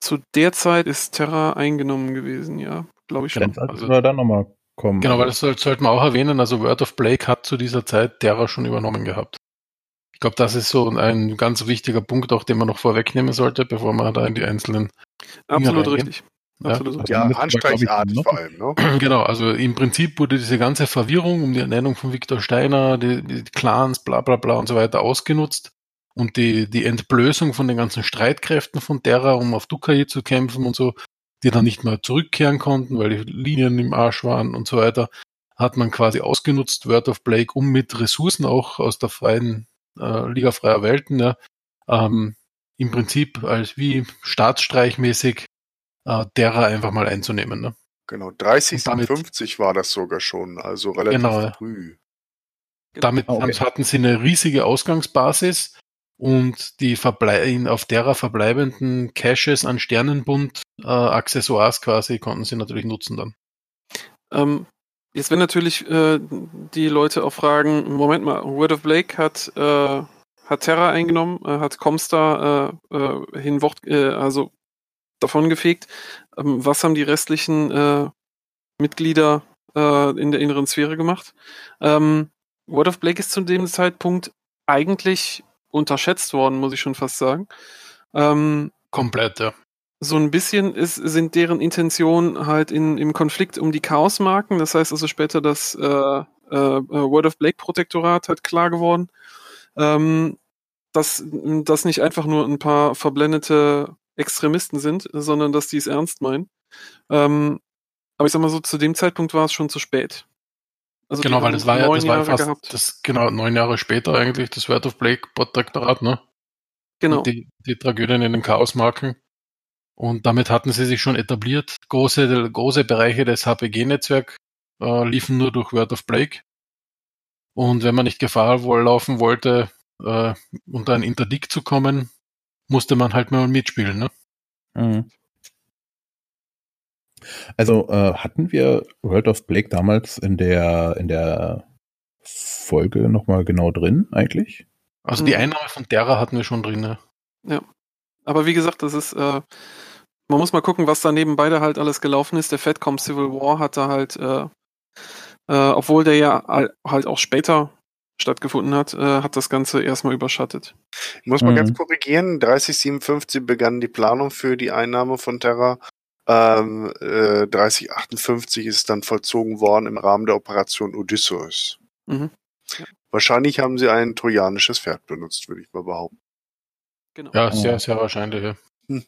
Zu der Zeit ist Terra eingenommen gewesen, ja, glaube ich schon. Also, wir dann nochmal kommen. Genau, weil das sollte man auch erwähnen. Also Word of Blake hat zu dieser Zeit Terra schon übernommen gehabt glaube, das ist so ein ganz wichtiger Punkt, auch den man noch vorwegnehmen sollte, bevor man da in die einzelnen. Absolut richtig. Absolut ja, ja anstreichartig vor allem. Ne? Genau, also im Prinzip wurde diese ganze Verwirrung um die Ernennung von Viktor Steiner, die, die Clans, bla bla bla und so weiter ausgenutzt und die, die Entblößung von den ganzen Streitkräften von Terra, um auf Dukai zu kämpfen und so, die dann nicht mehr zurückkehren konnten, weil die Linien im Arsch waren und so weiter, hat man quasi ausgenutzt, Word of Blake, um mit Ressourcen auch aus der freien äh, Liga freier Welten, ja, ähm, im Prinzip als wie staatsstreichmäßig äh, derer einfach mal einzunehmen. Ne? Genau, 30, damit, 50 war das sogar schon, also relativ genau, früh. Damit okay. hatten sie eine riesige Ausgangsbasis und die verblei auf derer verbleibenden Caches an Sternenbund äh, Accessoires quasi konnten sie natürlich nutzen dann. Ähm, jetzt werden natürlich äh, die Leute auch fragen, Moment mal, Word of Blake hat, äh, hat Terra eingenommen, äh, hat Comstar äh, äh, hinwort, äh, also davon gefegt. Ähm, was haben die restlichen äh, Mitglieder äh, in der inneren Sphäre gemacht? Ähm, Word of Blake ist zu dem Zeitpunkt eigentlich unterschätzt worden, muss ich schon fast sagen. Ähm, Komplett, ja. So ein bisschen ist, sind deren Intentionen halt in, im Konflikt um die Chaosmarken. Das heißt also später das äh, äh, World of Blake Protektorat halt klar geworden. Ähm, dass das nicht einfach nur ein paar verblendete Extremisten sind, sondern dass die es ernst meinen. Ähm, aber ich sag mal so, zu dem Zeitpunkt war es schon zu spät. Also genau, weil das war ja, das war ja fast gehabt. das, genau, neun Jahre später eigentlich, das Word of Blake Protektorat, ne? Genau. Die, die Tragödien in den Chaosmarken. Und damit hatten sie sich schon etabliert. Große, große Bereiche des HPG-Netzwerks äh, liefen nur durch Word of Blake. Und wenn man nicht Gefahr wohl laufen wollte, äh, unter ein Interdikt zu kommen, musste man halt mal mitspielen, ne? Mhm. Also äh, hatten wir World of Blake damals in der in der Folge nochmal genau drin eigentlich? Also die mhm. Einnahme von Terra hatten wir schon drin. Ne? Ja. Aber wie gesagt, das ist, äh, man muss mal gucken, was da nebenbei da halt alles gelaufen ist. Der Fatcom Civil War hat da halt, äh, äh, obwohl der ja halt auch später stattgefunden hat, äh, hat das Ganze erstmal überschattet. Ich muss mal mhm. ganz korrigieren. 3057 begann die Planung für die Einnahme von Terra ähm, äh, 3058 ist dann vollzogen worden im Rahmen der Operation Odysseus. Mhm. Ja. Wahrscheinlich haben sie ein trojanisches Pferd benutzt, würde ich mal behaupten. Genau. Ja, sehr, sehr wahrscheinlich. Ja,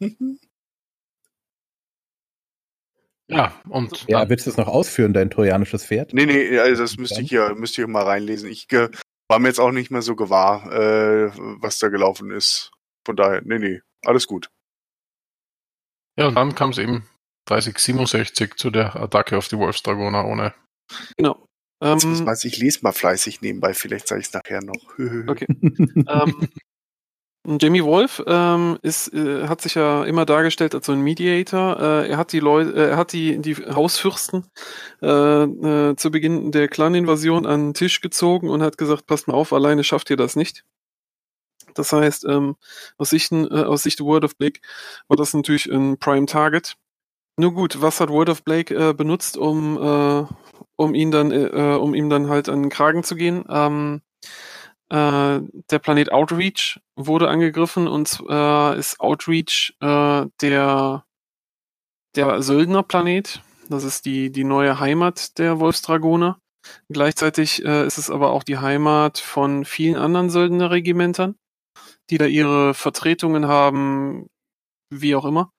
ja und. Ja, willst du es noch ausführen, dein trojanisches Pferd? Nee, nee, also das müsste ich hier, müsste ich mal reinlesen. Ich äh, war mir jetzt auch nicht mehr so gewahr, äh, was da gelaufen ist. Von daher, nee, nee, alles gut. Ja, und dann kam es eben 3067 zu der Attacke auf die Wolfsdragoner ohne. Genau. Ähm, ich, lese mal fleißig nebenbei, vielleicht sage ich es nachher noch. okay. ähm, Jamie Wolf ähm, ist, äh, hat sich ja immer dargestellt als so ein Mediator. Äh, er hat die Leute, äh, er hat die, die Hausfürsten äh, äh, zu Beginn der Clan-Invasion an den Tisch gezogen und hat gesagt, passt mal auf, alleine schafft ihr das nicht. Das heißt, ähm, aus, Sicht, äh, aus Sicht World of Blake war das natürlich ein Prime Target. Nur gut, was hat World of Blake äh, benutzt, um, äh, um ihn dann, äh, äh, um ihm dann halt an den Kragen zu gehen? Ähm, äh, der Planet Outreach wurde angegriffen und zwar ist Outreach der, der Söldnerplanet. Das ist die, die neue Heimat der Wolfsdragoner. Gleichzeitig äh, ist es aber auch die Heimat von vielen anderen Söldnerregimentern die da ihre Vertretungen haben, wie auch immer.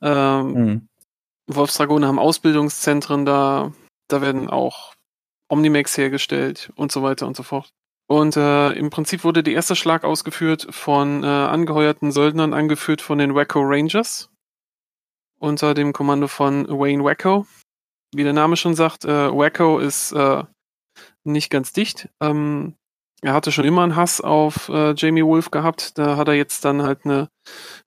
Ähm, mhm. Wolfsdragone haben Ausbildungszentren da, da werden auch Omnimax hergestellt und so weiter und so fort. Und äh, im Prinzip wurde der erste Schlag ausgeführt von äh, angeheuerten Söldnern, angeführt von den Wacko Rangers unter dem Kommando von Wayne Wacko. Wie der Name schon sagt, äh, Wacko ist äh, nicht ganz dicht. Ähm, er hatte schon immer einen Hass auf äh, Jamie Wolf gehabt. Da hat er jetzt dann halt eine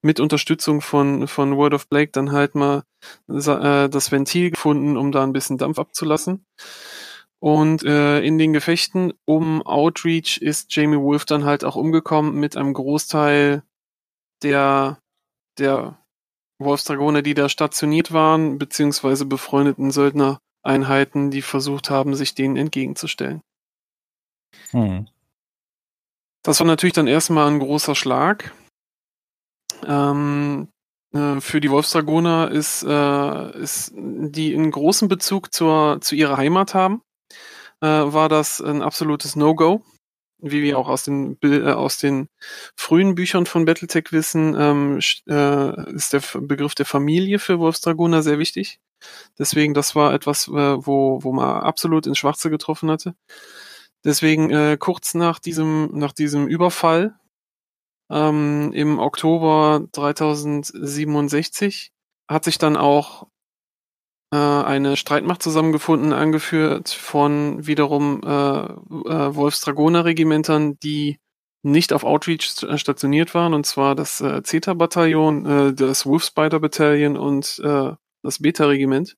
mit Unterstützung von, von Word of Blake dann halt mal äh, das Ventil gefunden, um da ein bisschen Dampf abzulassen. Und äh, in den Gefechten um Outreach ist Jamie Wolf dann halt auch umgekommen mit einem Großteil der, der Wolfsdragone, die da stationiert waren, beziehungsweise befreundeten Söldnereinheiten, die versucht haben, sich denen entgegenzustellen. Hm. Das war natürlich dann erstmal ein großer Schlag. Ähm, äh, für die Wolfsdragoner ist, äh, ist, die einen großen Bezug zur, zu ihrer Heimat haben, äh, war das ein absolutes No-Go. Wie wir auch aus den, äh, aus den frühen Büchern von Battletech wissen, ähm, äh, ist der Begriff der Familie für Wolfsdragoner sehr wichtig. Deswegen, das war etwas, äh, wo, wo man absolut ins Schwarze getroffen hatte. Deswegen äh, kurz nach diesem, nach diesem Überfall ähm, im Oktober 3067 hat sich dann auch eine Streitmacht zusammengefunden, angeführt von wiederum äh, äh, Wolfsdragoner-Regimentern, die nicht auf Outreach stationiert waren, und zwar das äh, CETA-Bataillon, äh, das Wolf Spider Battalion und äh, das Beta-Regiment,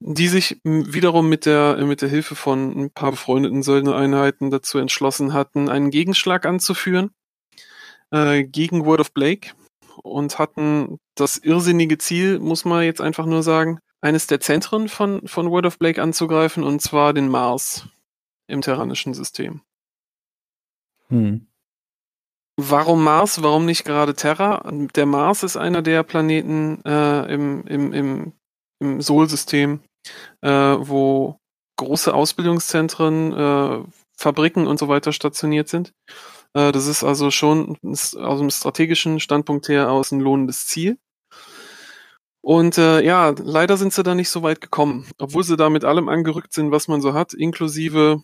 die sich wiederum mit der, mit der Hilfe von ein paar befreundeten Söldnereinheiten dazu entschlossen hatten, einen Gegenschlag anzuführen äh, gegen Word of Blake und hatten das irrsinnige Ziel, muss man jetzt einfach nur sagen, eines der Zentren von, von Word of Blake anzugreifen, und zwar den Mars im terranischen System. Hm. Warum Mars? Warum nicht gerade Terra? Der Mars ist einer der Planeten äh, im, im, im, im Sol-System, äh, wo große Ausbildungszentren, äh, Fabriken und so weiter stationiert sind. Äh, das ist also schon aus dem strategischen Standpunkt her aus ein lohnendes Ziel. Und äh, ja, leider sind sie da nicht so weit gekommen, obwohl sie da mit allem angerückt sind, was man so hat, inklusive,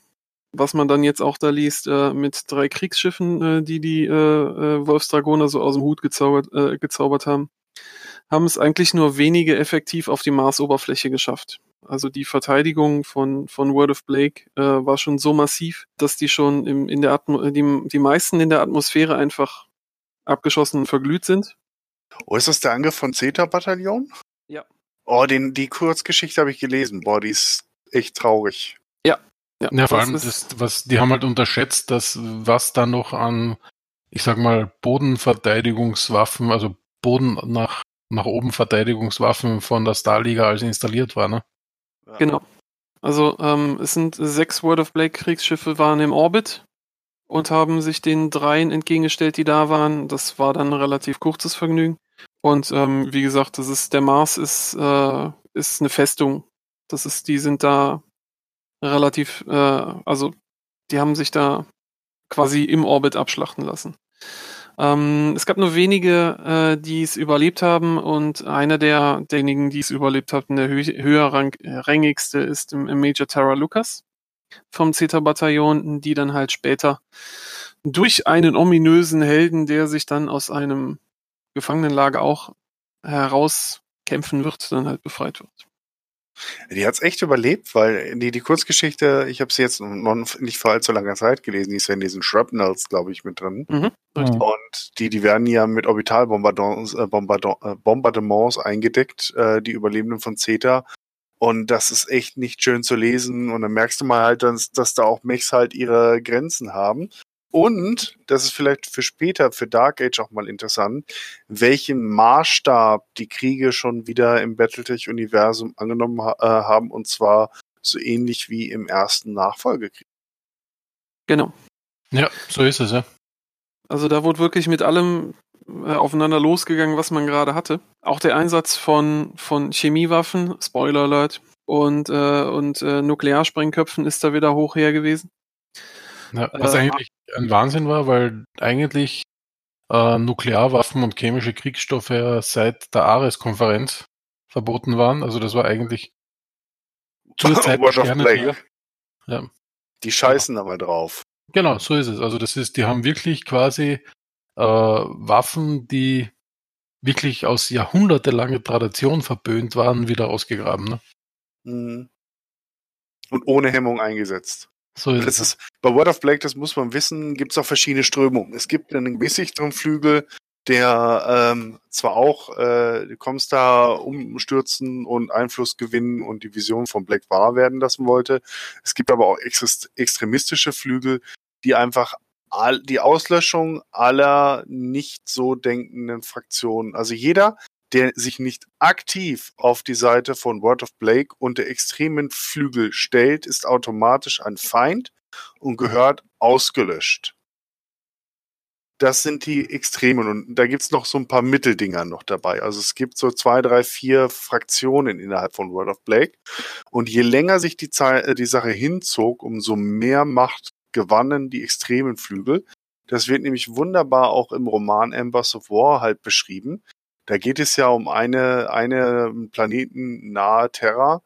was man dann jetzt auch da liest, äh, mit drei Kriegsschiffen, äh, die die äh, äh, Wolfsdragoner so aus dem Hut gezaubert, äh, gezaubert haben, haben es eigentlich nur wenige effektiv auf die Marsoberfläche geschafft. Also die Verteidigung von, von Word of Blake äh, war schon so massiv, dass die schon im, in der Atmo die, die meisten in der Atmosphäre einfach abgeschossen und verglüht sind. Oh, ist das der Angriff von Zeta-Bataillon? Ja. Oh, den, die Kurzgeschichte habe ich gelesen. Boah, die ist echt traurig. Ja. Ja, ja vor allem, das, was, die haben halt unterschätzt, dass was da noch an, ich sag mal, Bodenverteidigungswaffen, also Boden nach, nach oben Verteidigungswaffen von der Starliga als installiert war, ne? Ja. Genau. Also ähm, es sind sechs World of Blake Kriegsschiffe waren im Orbit und haben sich den dreien entgegengestellt, die da waren. Das war dann ein relativ kurzes Vergnügen. Und ähm, wie gesagt, das ist der Mars ist äh, ist eine Festung. Das ist, die sind da relativ, äh, also die haben sich da quasi im Orbit abschlachten lassen. Ähm, es gab nur wenige, äh, die es überlebt haben und einer der derjenigen, die es überlebt hatten, der hö höherrangigste ist im, im Major Terra Lucas vom Zeta-Bataillon, die dann halt später durch einen ominösen Helden, der sich dann aus einem Gefangenenlager auch herauskämpfen wird, dann halt befreit wird. Die hat's echt überlebt, weil die, die Kurzgeschichte, ich habe sie jetzt noch nicht vor allzu langer Zeit gelesen, die ist ja in diesen Shrapnels, glaube ich, mit drin. Mhm, und die, die werden ja mit Orbitalbombardements äh, äh, Bombardements eingedeckt, äh, die Überlebenden von CETA. Und das ist echt nicht schön zu lesen. Und dann merkst du mal halt, dass, dass da auch Mechs halt ihre Grenzen haben. Und, das ist vielleicht für später, für Dark Age auch mal interessant, welchen Maßstab die Kriege schon wieder im Battletech-Universum angenommen ha äh, haben, und zwar so ähnlich wie im ersten Nachfolgekrieg. Genau. Ja, so ist es, ja. Also da wurde wirklich mit allem äh, aufeinander losgegangen, was man gerade hatte. Auch der Einsatz von, von Chemiewaffen, Spoiler Alert, und, äh, und äh, Nuklearsprengköpfen ist da wieder hoch her gewesen. Ja, was äh, eigentlich ein Wahnsinn war, weil eigentlich äh, Nuklearwaffen und chemische Kriegsstoffe ja seit der Ares-Konferenz verboten waren. Also das war eigentlich zur Zeit der ja. Die scheißen ja. aber drauf. Genau, so ist es. Also das ist, die haben wirklich quasi äh, Waffen, die wirklich aus jahrhundertelanger Tradition verböhnt waren, wieder ausgegraben. Ne? Mhm. Und ohne Hemmung eingesetzt. So ist das ist, bei World of Blake, das muss man wissen, gibt es auch verschiedene Strömungen. Es gibt einen gesichteren Flügel, der ähm, zwar auch, äh, da umstürzen und Einfluss gewinnen und die Vision von Black wahr werden lassen wollte. Es gibt aber auch extremistische Flügel, die einfach all, die Auslöschung aller nicht so denkenden Fraktionen. Also jeder, der sich nicht aktiv auf die Seite von Word of Blake und der extremen Flügel stellt, ist automatisch ein Feind und gehört ausgelöscht. Das sind die Extremen und da gibt's noch so ein paar Mitteldinger noch dabei. Also es gibt so zwei, drei, vier Fraktionen innerhalb von World of Blake und je länger sich die, Ze äh, die Sache hinzog, umso mehr Macht gewannen die extremen Flügel. Das wird nämlich wunderbar auch im Roman Embers of War halt beschrieben. Da geht es ja um eine, eine Planeten nahe Terra,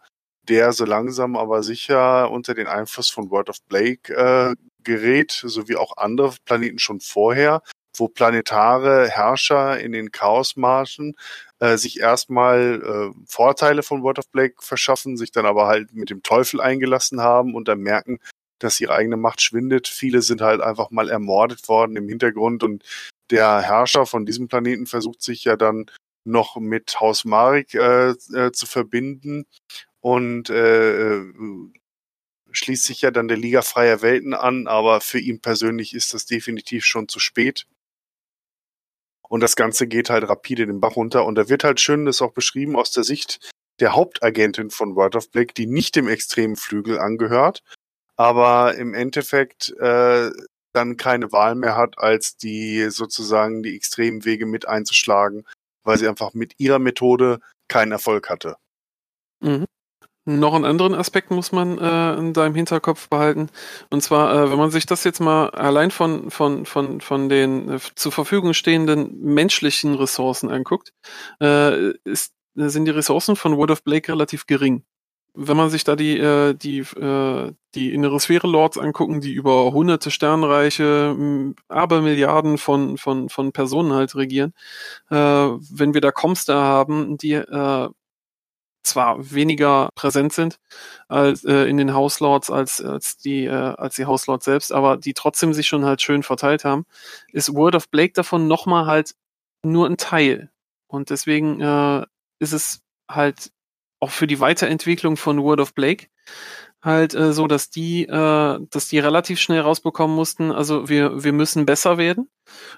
der so langsam aber sicher unter den Einfluss von World of Blake äh, gerät, sowie auch andere Planeten schon vorher, wo planetare Herrscher in den Chaosmarschen äh, sich erstmal äh, Vorteile von World of Blake verschaffen, sich dann aber halt mit dem Teufel eingelassen haben und dann merken, dass ihre eigene Macht schwindet. Viele sind halt einfach mal ermordet worden im Hintergrund und der Herrscher von diesem Planeten versucht sich ja dann noch mit Haus Marik äh, äh, zu verbinden und äh, äh, schließt sich ja dann der Liga freier Welten an, aber für ihn persönlich ist das definitiv schon zu spät. Und das Ganze geht halt rapide den Bach runter. Und da wird halt schön, das auch beschrieben aus der Sicht der Hauptagentin von World of Black, die nicht dem extremen Flügel angehört, aber im Endeffekt äh, dann keine Wahl mehr hat, als die sozusagen die extremen Wege mit einzuschlagen, weil sie einfach mit ihrer Methode keinen Erfolg hatte. Mhm. Noch einen anderen Aspekt muss man äh, in deinem Hinterkopf behalten. Und zwar, äh, wenn man sich das jetzt mal allein von, von, von, von den äh, zur Verfügung stehenden menschlichen Ressourcen anguckt, äh, ist, sind die Ressourcen von World of Blake relativ gering wenn man sich da die, äh, die, äh, die innere Sphäre Lords angucken, die über hunderte Sternreiche, aber Milliarden von, von, von Personen halt regieren, äh, wenn wir da Comstar haben, die äh, zwar weniger präsent sind als äh, in den House Lords als als die äh, die House Lords selbst, aber die trotzdem sich schon halt schön verteilt haben, ist World of Blake davon nochmal halt nur ein Teil. Und deswegen äh, ist es halt auch für die Weiterentwicklung von World of Blake halt äh, so, dass die, äh, dass die relativ schnell rausbekommen mussten, also wir, wir müssen besser werden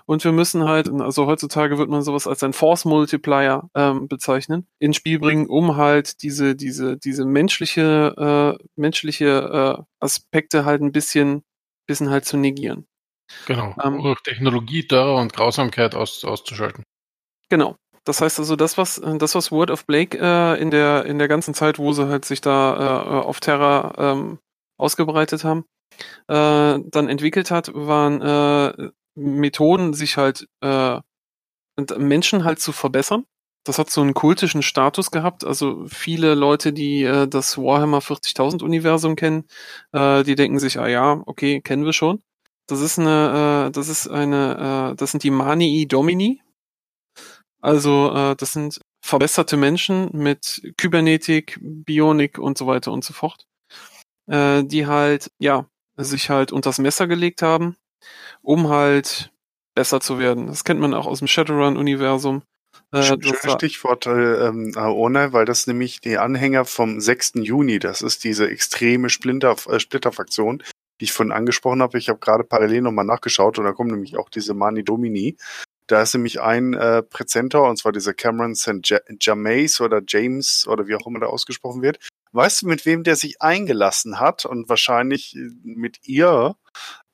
und wir müssen halt, also heutzutage wird man sowas als ein Force Multiplier ähm, bezeichnen, ins Spiel bringen, um halt diese, diese, diese menschliche, äh, menschliche äh, Aspekte halt ein bisschen, bisschen halt zu negieren. Genau, ähm, durch Technologie, Terror und Grausamkeit aus, auszuschalten. Genau. Das heißt also, das, was, das, was Word of Blake äh, in, der, in der ganzen Zeit, wo sie halt sich da äh, auf Terra ähm, ausgebreitet haben, äh, dann entwickelt hat, waren äh, Methoden, sich halt äh, Menschen halt zu verbessern. Das hat so einen kultischen Status gehabt. Also viele Leute, die äh, das Warhammer 40.000 Universum kennen, äh, die denken sich, ah ja, okay, kennen wir schon. Das ist eine, äh, das ist eine, äh, das sind die Manii Domini. Also äh, das sind verbesserte Menschen mit Kybernetik, Bionik und so weiter und so fort, äh, die halt, ja, sich halt unters Messer gelegt haben, um halt besser zu werden. Das kennt man auch aus dem Shadowrun-Universum. Äh, Schönes Stichwort, äh, ähm, ohne, weil das nämlich die Anhänger vom 6. Juni, das ist diese extreme Splinter, äh, Splitterfraktion, die ich vorhin angesprochen habe. Ich habe gerade parallel nochmal nachgeschaut und da kommen nämlich auch diese Mani Domini. Da ist nämlich ein äh, Präzentor, und zwar dieser Cameron St. James oder James oder wie auch immer der ausgesprochen wird. Weißt du, mit wem der sich eingelassen hat und wahrscheinlich äh, mit ihr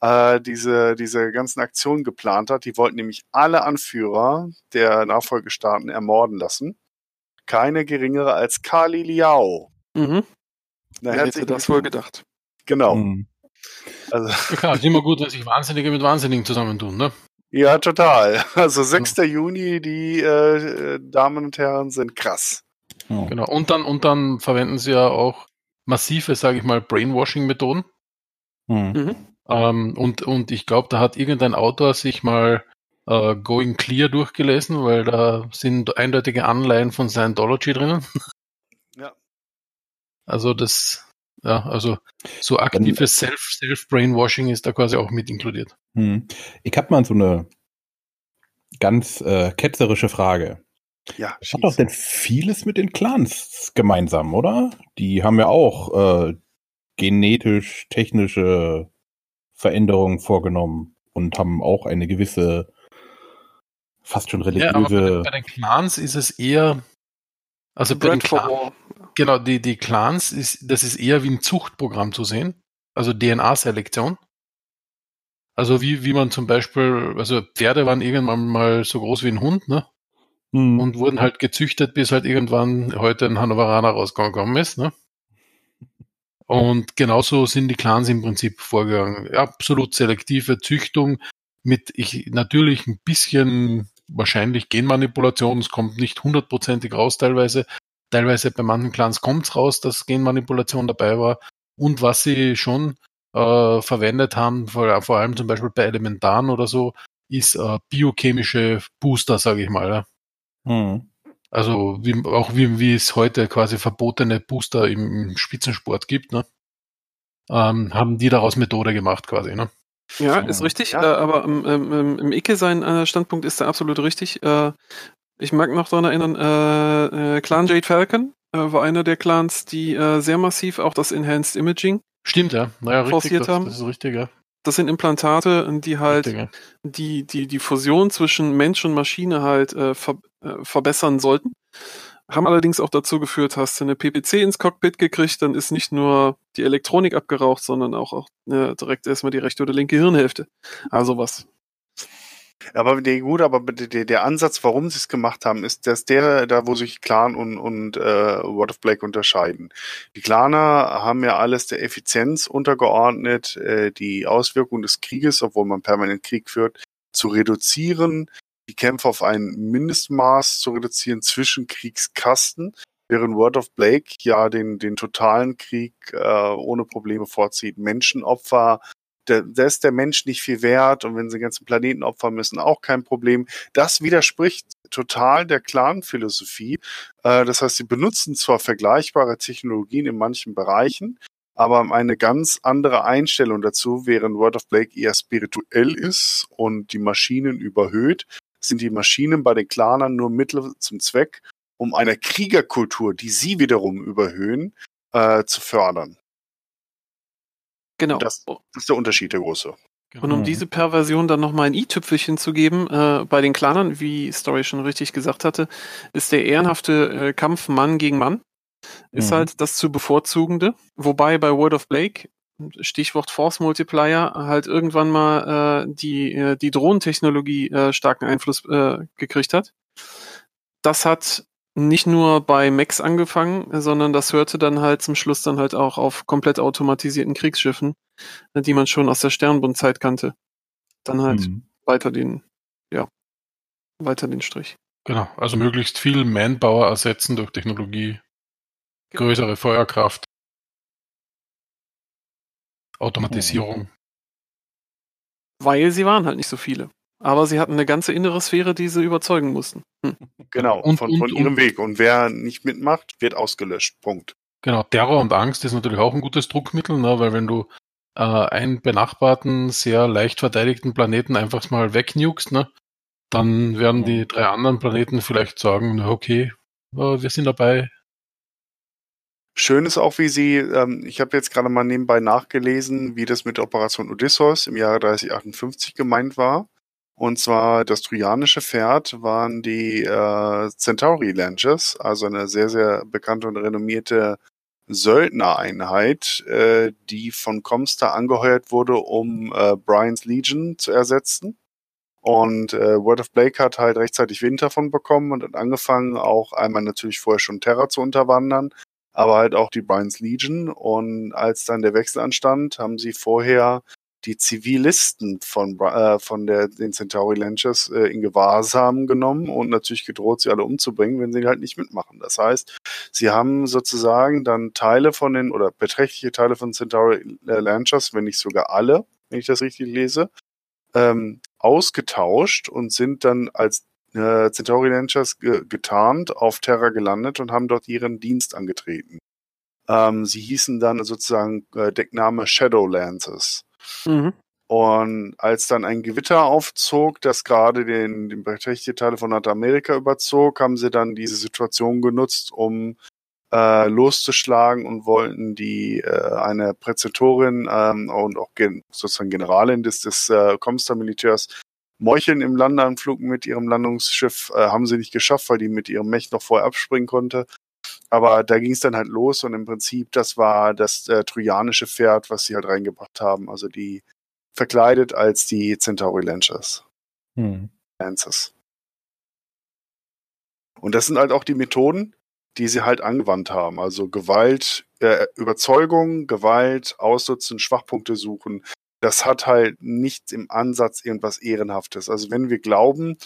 äh, diese, diese ganzen Aktionen geplant hat? Die wollten nämlich alle Anführer der Nachfolgestaaten ermorden lassen. Keine geringere als Kali Liao. Mhm. Na, Wer hätte das wohl gedacht? Genau. Mhm. Also. Ja, klar, ist immer gut, wenn sich Wahnsinnige mit Wahnsinnigen zusammentun, ne? Ja, total. Also 6. Ja. Juni, die äh, Damen und Herren sind krass. Oh. Genau. Und dann, und dann verwenden sie ja auch massive, sage ich mal, Brainwashing-Methoden. Hm. Mhm. Ähm, und, und ich glaube, da hat irgendein Autor sich mal äh, Going Clear durchgelesen, weil da sind eindeutige Anleihen von Scientology drinnen. Ja. Also das, ja, also so aktives Self, Self-Brainwashing ist da quasi auch mit inkludiert. Hm. Ich habe mal so eine ganz äh, ketzerische Frage. Ja, schieß. Hat doch denn vieles mit den Clans gemeinsam, oder? Die haben ja auch äh, genetisch technische Veränderungen vorgenommen und haben auch eine gewisse fast schon religiöse. Ja, aber bei den, bei den Clans ist es eher also bei den Clans, genau, die, die Clans ist, das ist eher wie ein Zuchtprogramm zu sehen. Also DNA-Selektion. Also wie, wie man zum Beispiel, also Pferde waren irgendwann mal so groß wie ein Hund, ne? Mhm. Und wurden halt gezüchtet, bis halt irgendwann heute ein Hannoveraner rausgekommen ist, ne? Und genauso sind die Clans im Prinzip vorgegangen. Absolut selektive Züchtung mit ich natürlich ein bisschen wahrscheinlich Genmanipulation. Es kommt nicht hundertprozentig raus teilweise. Teilweise bei manchen Clans kommt es raus, dass Genmanipulation dabei war. Und was sie schon äh, verwendet haben, vor, vor, allem zum Beispiel bei Elementaren oder so, ist äh, biochemische Booster, sage ich mal. Ja. Mhm. Also wie, auch wie, wie es heute quasi verbotene Booster im, im Spitzensport gibt. Ne? ähm, haben die daraus Methode gemacht quasi, ne? Ja, ist richtig, ja. Äh, aber im, im, im Icke sein äh, Standpunkt ist da absolut richtig. Äh, ich mag noch daran erinnern, äh, äh, Clan Jade Falcon äh, war einer der Clans, die sehr massiv auch das Enhanced Imaging Stimmt, ja. Naja, forciert richtig, haben. Das, das ist richtig, ja. Das sind Implantate, die halt richtig, ja. die, die, die Fusion zwischen Mensch und Maschine halt ver verbessern sollten haben allerdings auch dazu geführt, hast du eine PPC ins Cockpit gekriegt, dann ist nicht nur die Elektronik abgeraucht, sondern auch, auch äh, direkt erstmal die rechte oder linke Hirnhälfte. Also was. Aber nee, gut, aber der, der Ansatz, warum sie es gemacht haben, ist, dass der, da wo sich Clan und, und äh, World of Black unterscheiden. Die Claner haben ja alles der Effizienz untergeordnet, äh, die Auswirkungen des Krieges, obwohl man permanent Krieg führt, zu reduzieren, die Kämpfe auf ein Mindestmaß zu reduzieren zwischen Kriegskasten, während World of Blake ja den, den totalen Krieg äh, ohne Probleme vorzieht. Menschenopfer, da ist der Mensch nicht viel wert und wenn sie den ganzen Planeten opfern müssen, auch kein Problem. Das widerspricht total der Clan-Philosophie. Äh, das heißt, sie benutzen zwar vergleichbare Technologien in manchen Bereichen, aber eine ganz andere Einstellung dazu, während World of Blake eher spirituell ist und die Maschinen überhöht, sind die Maschinen bei den Clanern nur Mittel zum Zweck, um eine Kriegerkultur, die sie wiederum überhöhen, äh, zu fördern. Genau. Das, das, ist der Unterschied, der große. Und um mhm. diese Perversion dann nochmal ein i-Tüpfelchen zu geben, äh, bei den Clanern, wie Story schon richtig gesagt hatte, ist der ehrenhafte äh, Kampf Mann gegen Mann, ist mhm. halt das zu bevorzugende. Wobei bei World of Blake Stichwort Force Multiplier, halt irgendwann mal äh, die, äh, die Drohnentechnologie äh, starken Einfluss äh, gekriegt hat. Das hat nicht nur bei Max angefangen, sondern das hörte dann halt zum Schluss dann halt auch auf komplett automatisierten Kriegsschiffen, äh, die man schon aus der Sternbundzeit kannte. Dann halt mhm. weiter den, ja, weiter den Strich. Genau, also möglichst viel Manpower ersetzen durch Technologie, genau. größere Feuerkraft. Automatisierung. Weil sie waren halt nicht so viele. Aber sie hatten eine ganze innere Sphäre, die sie überzeugen mussten. Hm. Genau, und, von, von und, ihrem und, Weg. Und wer nicht mitmacht, wird ausgelöscht. Punkt. Genau, Terror und Angst ist natürlich auch ein gutes Druckmittel, ne? weil wenn du äh, einen benachbarten, sehr leicht verteidigten Planeten einfach mal wegnukst, ne? dann werden die drei anderen Planeten vielleicht sagen, okay, äh, wir sind dabei, Schön ist auch, wie sie, ähm, ich habe jetzt gerade mal nebenbei nachgelesen, wie das mit der Operation Odysseus im Jahre 3058 gemeint war. Und zwar das trojanische Pferd waren die äh, Centauri Lancers, also eine sehr, sehr bekannte und renommierte Söldnereinheit, äh, die von Comstar angeheuert wurde, um äh, Brian's Legion zu ersetzen. Und äh, World of Blake hat halt rechtzeitig Wind davon bekommen und hat angefangen, auch einmal natürlich vorher schon Terra zu unterwandern, aber halt auch die Brian's Legion. Und als dann der Wechsel anstand, haben sie vorher die Zivilisten von, äh, von der, den Centauri Lancers äh, in Gewahrsam genommen und natürlich gedroht, sie alle umzubringen, wenn sie halt nicht mitmachen. Das heißt, sie haben sozusagen dann Teile von den, oder beträchtliche Teile von Centauri äh, Lancers, wenn nicht sogar alle, wenn ich das richtig lese, ähm, ausgetauscht und sind dann als äh, Centauri Lancers ge getarnt auf Terra gelandet und haben dort ihren Dienst angetreten. Ähm, sie hießen dann sozusagen äh, Deckname Shadowlances. Mhm. Und als dann ein Gewitter aufzog, das gerade den, den beträchtliche Teile von Nordamerika überzog, haben sie dann diese Situation genutzt, um äh, loszuschlagen und wollten die äh, eine Präzetorin ähm, und auch gen sozusagen Generalin des, des äh, Comstar-Militärs Meucheln im Landeanflug mit ihrem Landungsschiff äh, haben sie nicht geschafft, weil die mit ihrem Mech noch vorher abspringen konnte. Aber da ging es dann halt los und im Prinzip, das war das äh, trojanische Pferd, was sie halt reingebracht haben. Also die verkleidet als die Centauri Lancers. Hm. Lancers. Und das sind halt auch die Methoden, die sie halt angewandt haben. Also Gewalt, äh, Überzeugung, Gewalt, Ausnutzen, Schwachpunkte suchen, das hat halt nicht im Ansatz irgendwas Ehrenhaftes. Also wenn wir glauben,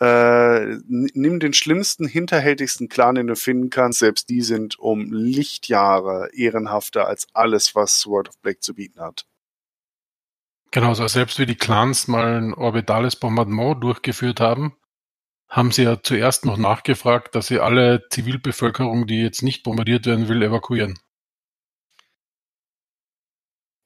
äh, nimm den schlimmsten, hinterhältigsten Clan, den du finden kannst, selbst die sind um Lichtjahre ehrenhafter als alles, was World of Black zu bieten hat. Genau, also selbst wie die Clans mal ein orbitales Bombardement durchgeführt haben, haben sie ja zuerst noch nachgefragt, dass sie alle Zivilbevölkerung, die jetzt nicht bombardiert werden will, evakuieren.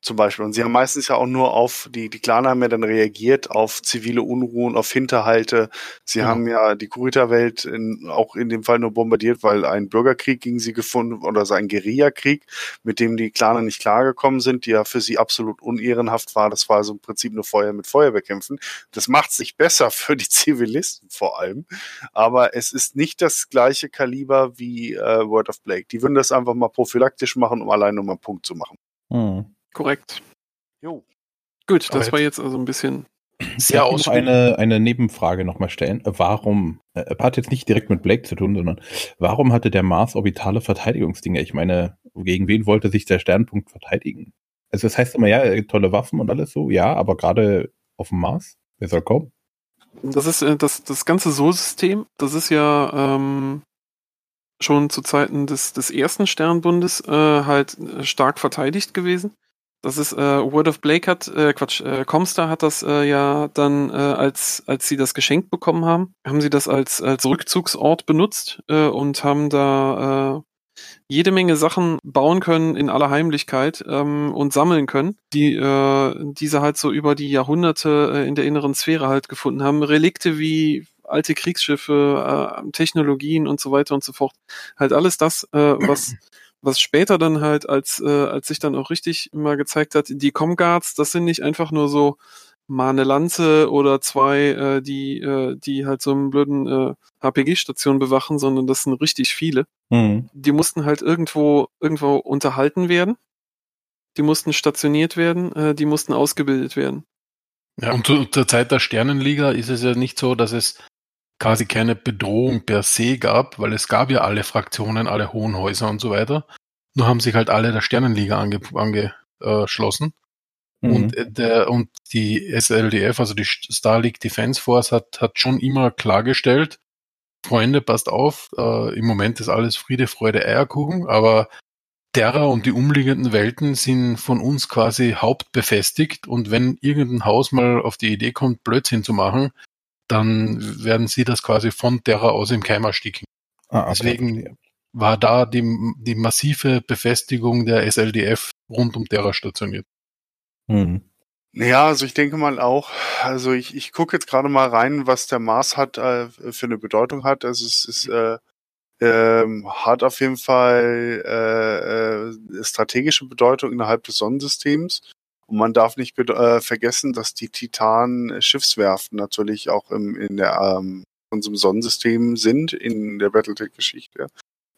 Zum Beispiel. Und sie haben meistens ja auch nur auf, die, die Klaner haben ja dann reagiert auf zivile Unruhen, auf Hinterhalte. Sie ja. haben ja die Kurita-Welt auch in dem Fall nur bombardiert, weil ein Bürgerkrieg gegen sie gefunden oder so ein Guerillakrieg, mit dem die Klaner nicht klargekommen sind, die ja für sie absolut unehrenhaft war. Das war also im Prinzip nur Feuer mit Feuer bekämpfen. Das macht sich besser für die Zivilisten vor allem. Aber es ist nicht das gleiche Kaliber wie äh, Word of Blake. Die würden das einfach mal prophylaktisch machen, um allein nur mal einen Punkt zu machen. Hm. Korrekt. Jo. Gut, das Aber war jetzt also ein bisschen sehr aus. Eine, eine Nebenfrage nochmal stellen. Warum, äh, hat jetzt nicht direkt mit Blake zu tun, sondern warum hatte der Mars orbitale Verteidigungsdinge? Ich meine, gegen wen wollte sich der Sternpunkt verteidigen? Also das heißt immer, ja, tolle Waffen und alles so, ja, aber gerade auf dem Mars, wer soll kommen? Das ist äh, das, das ganze Sol-System, das ist ja ähm, schon zu Zeiten des, des ersten Sternbundes äh, halt äh, stark verteidigt gewesen. Das ist äh, Word of Blake hat, äh, Quatsch, äh, Comstar hat das äh, ja dann, äh, als, als sie das geschenkt bekommen haben, haben sie das als, als Rückzugsort benutzt äh, und haben da äh, jede Menge Sachen bauen können in aller Heimlichkeit ähm, und sammeln können, die äh, diese halt so über die Jahrhunderte äh, in der inneren Sphäre halt gefunden haben. Relikte wie alte Kriegsschiffe, äh, Technologien und so weiter und so fort. Halt alles das, äh, was was später dann halt, als, äh, als sich dann auch richtig mal gezeigt hat, die Comguards, das sind nicht einfach nur so mal eine Lanze oder zwei, äh, die, äh, die halt so einen blöden äh, HPG-Station bewachen, sondern das sind richtig viele. Mhm. Die mussten halt irgendwo, irgendwo unterhalten werden. Die mussten stationiert werden, äh, die mussten ausgebildet werden. Ja, und zu, zur Zeit der Sternenliga ist es ja nicht so, dass es quasi keine Bedrohung per se gab, weil es gab ja alle Fraktionen, alle hohen Häuser und so weiter. Nur haben sich halt alle der Sternenliga angeschlossen. Mhm. Und, äh, der, und die SLDF, also die Star League Defense Force, hat, hat schon immer klargestellt, Freunde, passt auf, äh, im Moment ist alles Friede, Freude, Eierkuchen, aber Terra und die umliegenden Welten sind von uns quasi hauptbefestigt und wenn irgendein Haus mal auf die Idee kommt, Blödsinn zu machen, dann werden sie das quasi von Terra aus im Keim ersticken. Ah, okay. Deswegen war da die, die massive Befestigung der SLDF rund um Terra stationiert. Hm. Ja, also ich denke mal auch, also ich, ich gucke jetzt gerade mal rein, was der Mars hat äh, für eine Bedeutung hat. Also es ist äh, ähm, hat auf jeden Fall äh, äh, strategische Bedeutung innerhalb des Sonnensystems. Und man darf nicht äh, vergessen, dass die Titan-Schiffswerften natürlich auch im, in der, ähm, unserem Sonnensystem sind, in der Battletech-Geschichte,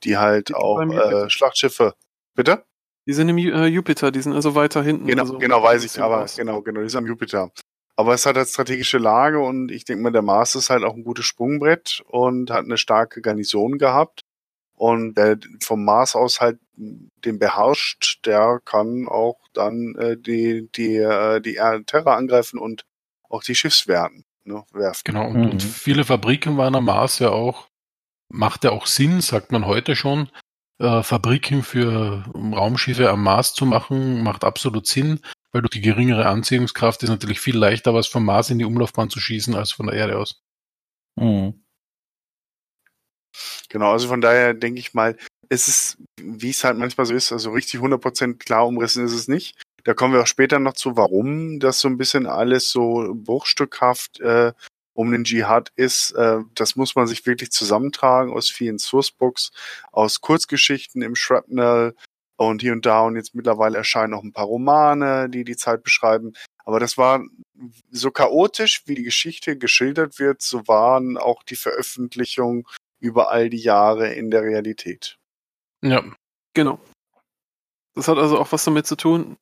die halt die auch äh, Schlachtschiffe. Bitte? Die sind im äh, Jupiter, die sind also weiter hinten. Genau, also genau weiß ich, aber aus. genau, genau, die sind am Jupiter. Aber es hat halt strategische Lage und ich denke mal, der Mars ist halt auch ein gutes Sprungbrett und hat eine starke Garnison gehabt. Und wer vom Mars aus halt den beherrscht, der kann auch dann äh, die, die, äh, die Terra angreifen und auch die Schiffswerten ne, werfen. Genau, und, mhm. und viele Fabriken waren am Mars ja auch, macht ja auch Sinn, sagt man heute schon, äh, Fabriken für Raumschiffe am Mars zu machen, macht absolut Sinn, weil durch die geringere Anziehungskraft ist natürlich viel leichter, was vom Mars in die Umlaufbahn zu schießen, als von der Erde aus. Mhm. Genau, also von daher denke ich mal, es ist, wie es halt manchmal so ist, also richtig 100% klar umrissen ist es nicht. Da kommen wir auch später noch zu, warum das so ein bisschen alles so bruchstückhaft äh, um den Dschihad ist. Äh, das muss man sich wirklich zusammentragen aus vielen Sourcebooks, aus Kurzgeschichten im Shrapnel und hier und da. Und jetzt mittlerweile erscheinen noch ein paar Romane, die die Zeit beschreiben. Aber das war so chaotisch, wie die Geschichte geschildert wird, so waren auch die Veröffentlichungen über all die Jahre in der Realität. Ja, genau. Das hat also auch was damit zu tun.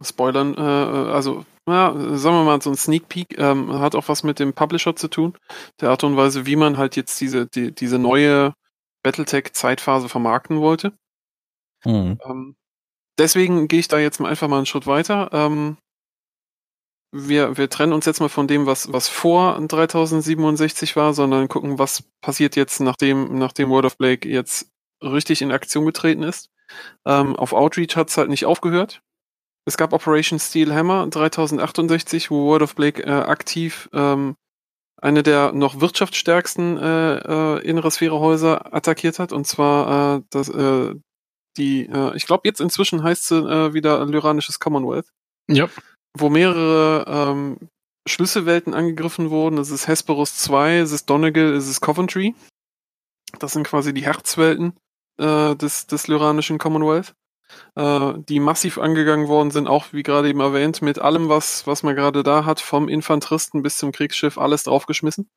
Spoilern, äh, also, ja, sagen wir mal, so ein Sneak Peek ähm, hat auch was mit dem Publisher zu tun. Der Art und Weise, wie man halt jetzt diese, die, diese neue Battletech-Zeitphase vermarkten wollte. Mhm. Ähm, deswegen gehe ich da jetzt mal einfach mal einen Schritt weiter. Ähm, wir, wir trennen uns jetzt mal von dem, was, was vor 3067 war, sondern gucken, was passiert jetzt, nachdem, nachdem World of Blake jetzt richtig in Aktion getreten ist. Ähm, auf Outreach hat es halt nicht aufgehört. Es gab Operation Steel Hammer 3068, wo World of Blake äh, aktiv ähm, eine der noch wirtschaftsstärksten äh, äh, innere Sphärehäuser attackiert hat, und zwar äh, das, äh, Die, äh, ich glaube, jetzt inzwischen heißt sie äh, wieder Lyranisches Commonwealth. Ja. Wo mehrere ähm, Schlüsselwelten angegriffen wurden. Es ist Hesperus 2, es ist Donegal, es ist Coventry. Das sind quasi die Herzwelten äh, des, des Lyranischen Commonwealth, äh, die massiv angegangen worden sind, auch wie gerade eben erwähnt, mit allem, was, was man gerade da hat, vom Infanteristen bis zum Kriegsschiff, alles draufgeschmissen.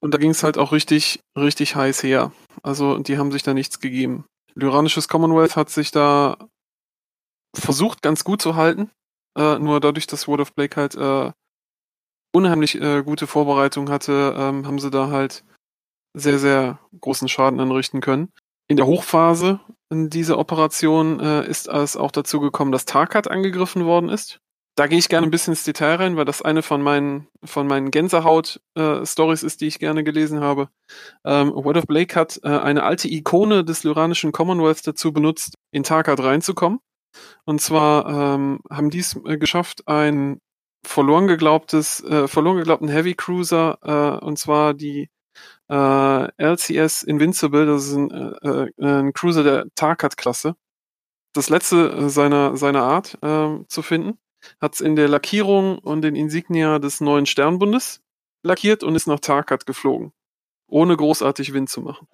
Und da ging es halt auch richtig, richtig heiß her. Also die haben sich da nichts gegeben. Lyranisches Commonwealth hat sich da versucht, ganz gut zu halten. Äh, nur dadurch, dass World of Blake halt äh, unheimlich äh, gute Vorbereitung hatte, ähm, haben sie da halt sehr, sehr großen Schaden anrichten können. In der Hochphase dieser Operation äh, ist es auch dazu gekommen, dass Tarkat angegriffen worden ist. Da gehe ich gerne ein bisschen ins Detail rein, weil das eine von meinen, von meinen Gänsehaut-Stories äh, ist, die ich gerne gelesen habe. Ähm, Word of Blake hat äh, eine alte Ikone des Lyranischen Commonwealth dazu benutzt, in Tarkat reinzukommen. Und zwar ähm, haben die es äh, geschafft, ein verloren geglaubtes, äh, verloren geglaubten Heavy Cruiser, äh, und zwar die äh, LCS Invincible, das ist ein, äh, äh, ein Cruiser der Tarkat-Klasse. Das letzte äh, seiner, seiner Art äh, zu finden. Hat es in der Lackierung und den Insignia des neuen Sternbundes lackiert und ist nach Tarkat geflogen. Ohne großartig Wind zu machen.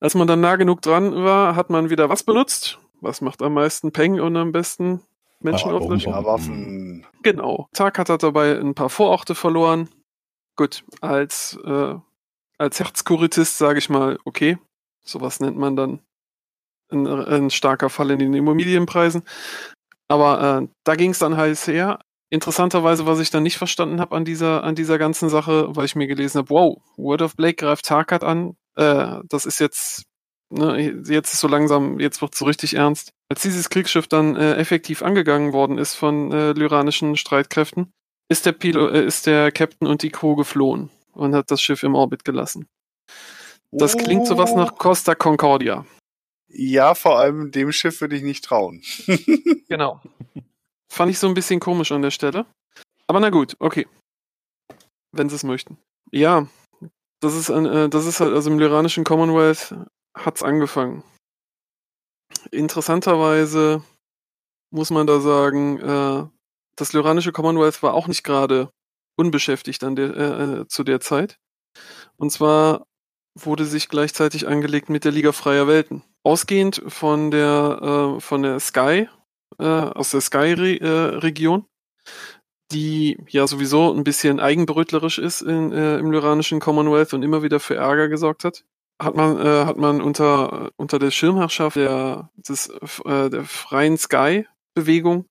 Als man dann nah genug dran war, hat man wieder was benutzt. Was macht am meisten Peng und am besten Menschen ah, auflöschen? Waffen. Genau. Tarkat hat dabei ein paar Vororte verloren. Gut, als äh, als Herzkuritist sage ich mal, okay, sowas nennt man dann ein, ein starker Fall in den Immobilienpreisen. Aber äh, da ging es dann heiß her. Interessanterweise, was ich dann nicht verstanden habe an dieser, an dieser ganzen Sache, weil ich mir gelesen habe, wow, Word of Blake greift Tarkat an. Äh, das ist jetzt, ne, jetzt ist so langsam, jetzt wird es so richtig ernst. Als dieses Kriegsschiff dann äh, effektiv angegangen worden ist von äh, lyranischen Streitkräften, ist der, Pilo, äh, ist der Captain und die Crew geflohen und hat das Schiff im Orbit gelassen. Das klingt sowas nach Costa Concordia. Ja, vor allem dem Schiff würde ich nicht trauen. genau. Fand ich so ein bisschen komisch an der Stelle. Aber na gut, okay. Wenn sie es möchten. Ja, das ist, ein, äh, das ist halt, also im Lyranischen Commonwealth hat es angefangen. Interessanterweise muss man da sagen, äh, das Lyranische Commonwealth war auch nicht gerade unbeschäftigt an der, äh, äh, zu der Zeit. Und zwar wurde sich gleichzeitig angelegt mit der Liga Freier Welten. Ausgehend von der, äh, von der Sky, äh, aus der Sky-Region, äh, die ja sowieso ein bisschen eigenbrötlerisch ist in, äh, im Lyranischen Commonwealth und immer wieder für Ärger gesorgt hat, hat man, äh, hat man unter, unter der Schirmherrschaft der, des, äh, der freien Sky-Bewegung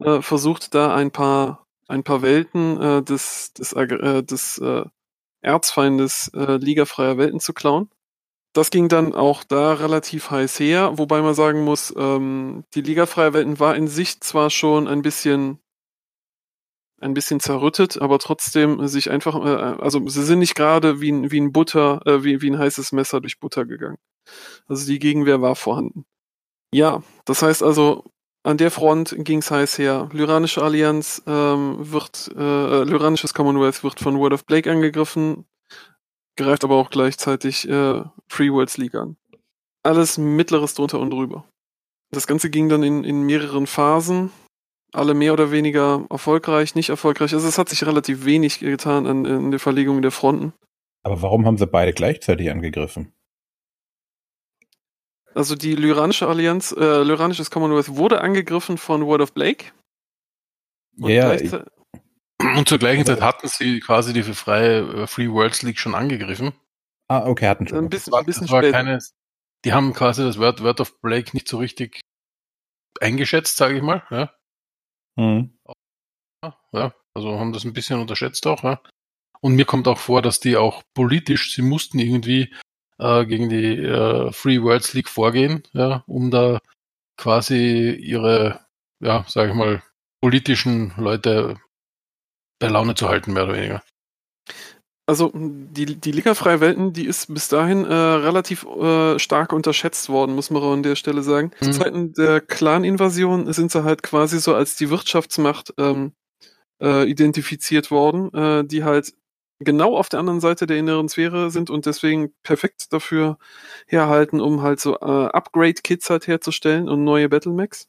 äh, versucht, da ein paar ein paar Welten äh, des, des, äh, des äh, Erzfeindes äh, Liga freier Welten zu klauen. Das ging dann auch da relativ heiß her, wobei man sagen muss, ähm, die Liga freier Welten war in sich zwar schon ein bisschen ein bisschen zerrüttet, aber trotzdem sich einfach, äh, also sie sind nicht gerade wie ein, wie ein Butter, äh, wie, wie ein heißes Messer durch Butter gegangen. Also die Gegenwehr war vorhanden. Ja, das heißt also, an der Front ging es heiß her. Lyranische Allianz ähm, wird, äh, Lyranisches Commonwealth wird von World of Blake angegriffen, greift aber auch gleichzeitig äh, Free Worlds League an. Alles Mittleres drunter und drüber. Das Ganze ging dann in, in mehreren Phasen, alle mehr oder weniger erfolgreich, nicht erfolgreich. Also es hat sich relativ wenig getan an, in der Verlegung der Fronten. Aber warum haben sie beide gleichzeitig angegriffen? Also die Lyranische Allianz, äh, Lyranisches Commonwealth wurde angegriffen von World of Blake. Und ja, yeah, und zur gleichen Zeit hatten sie quasi die freie äh, Free Worlds League schon angegriffen. Ah, okay, hatten schon. Ein bisschen, ein bisschen später. Keine, die haben quasi das Word, Word of Blake nicht so richtig eingeschätzt, sage ich mal. Ja. Mhm. ja, also haben das ein bisschen unterschätzt auch. Ja. Und mir kommt auch vor, dass die auch politisch, sie mussten irgendwie äh, gegen die äh, Free Worlds League vorgehen, ja, um da quasi ihre, ja, sag ich mal, politischen Leute bei Laune zu halten, mehr oder weniger. Also die, die Liga Freie Welten, die ist bis dahin äh, relativ äh, stark unterschätzt worden, muss man auch an der Stelle sagen. Mhm. Zu Zeiten der Clan-Invasion sind sie halt quasi so als die Wirtschaftsmacht ähm, äh, identifiziert worden, äh, die halt genau auf der anderen Seite der inneren Sphäre sind und deswegen perfekt dafür herhalten, um halt so äh, Upgrade-Kits halt herzustellen und neue Battlemechs,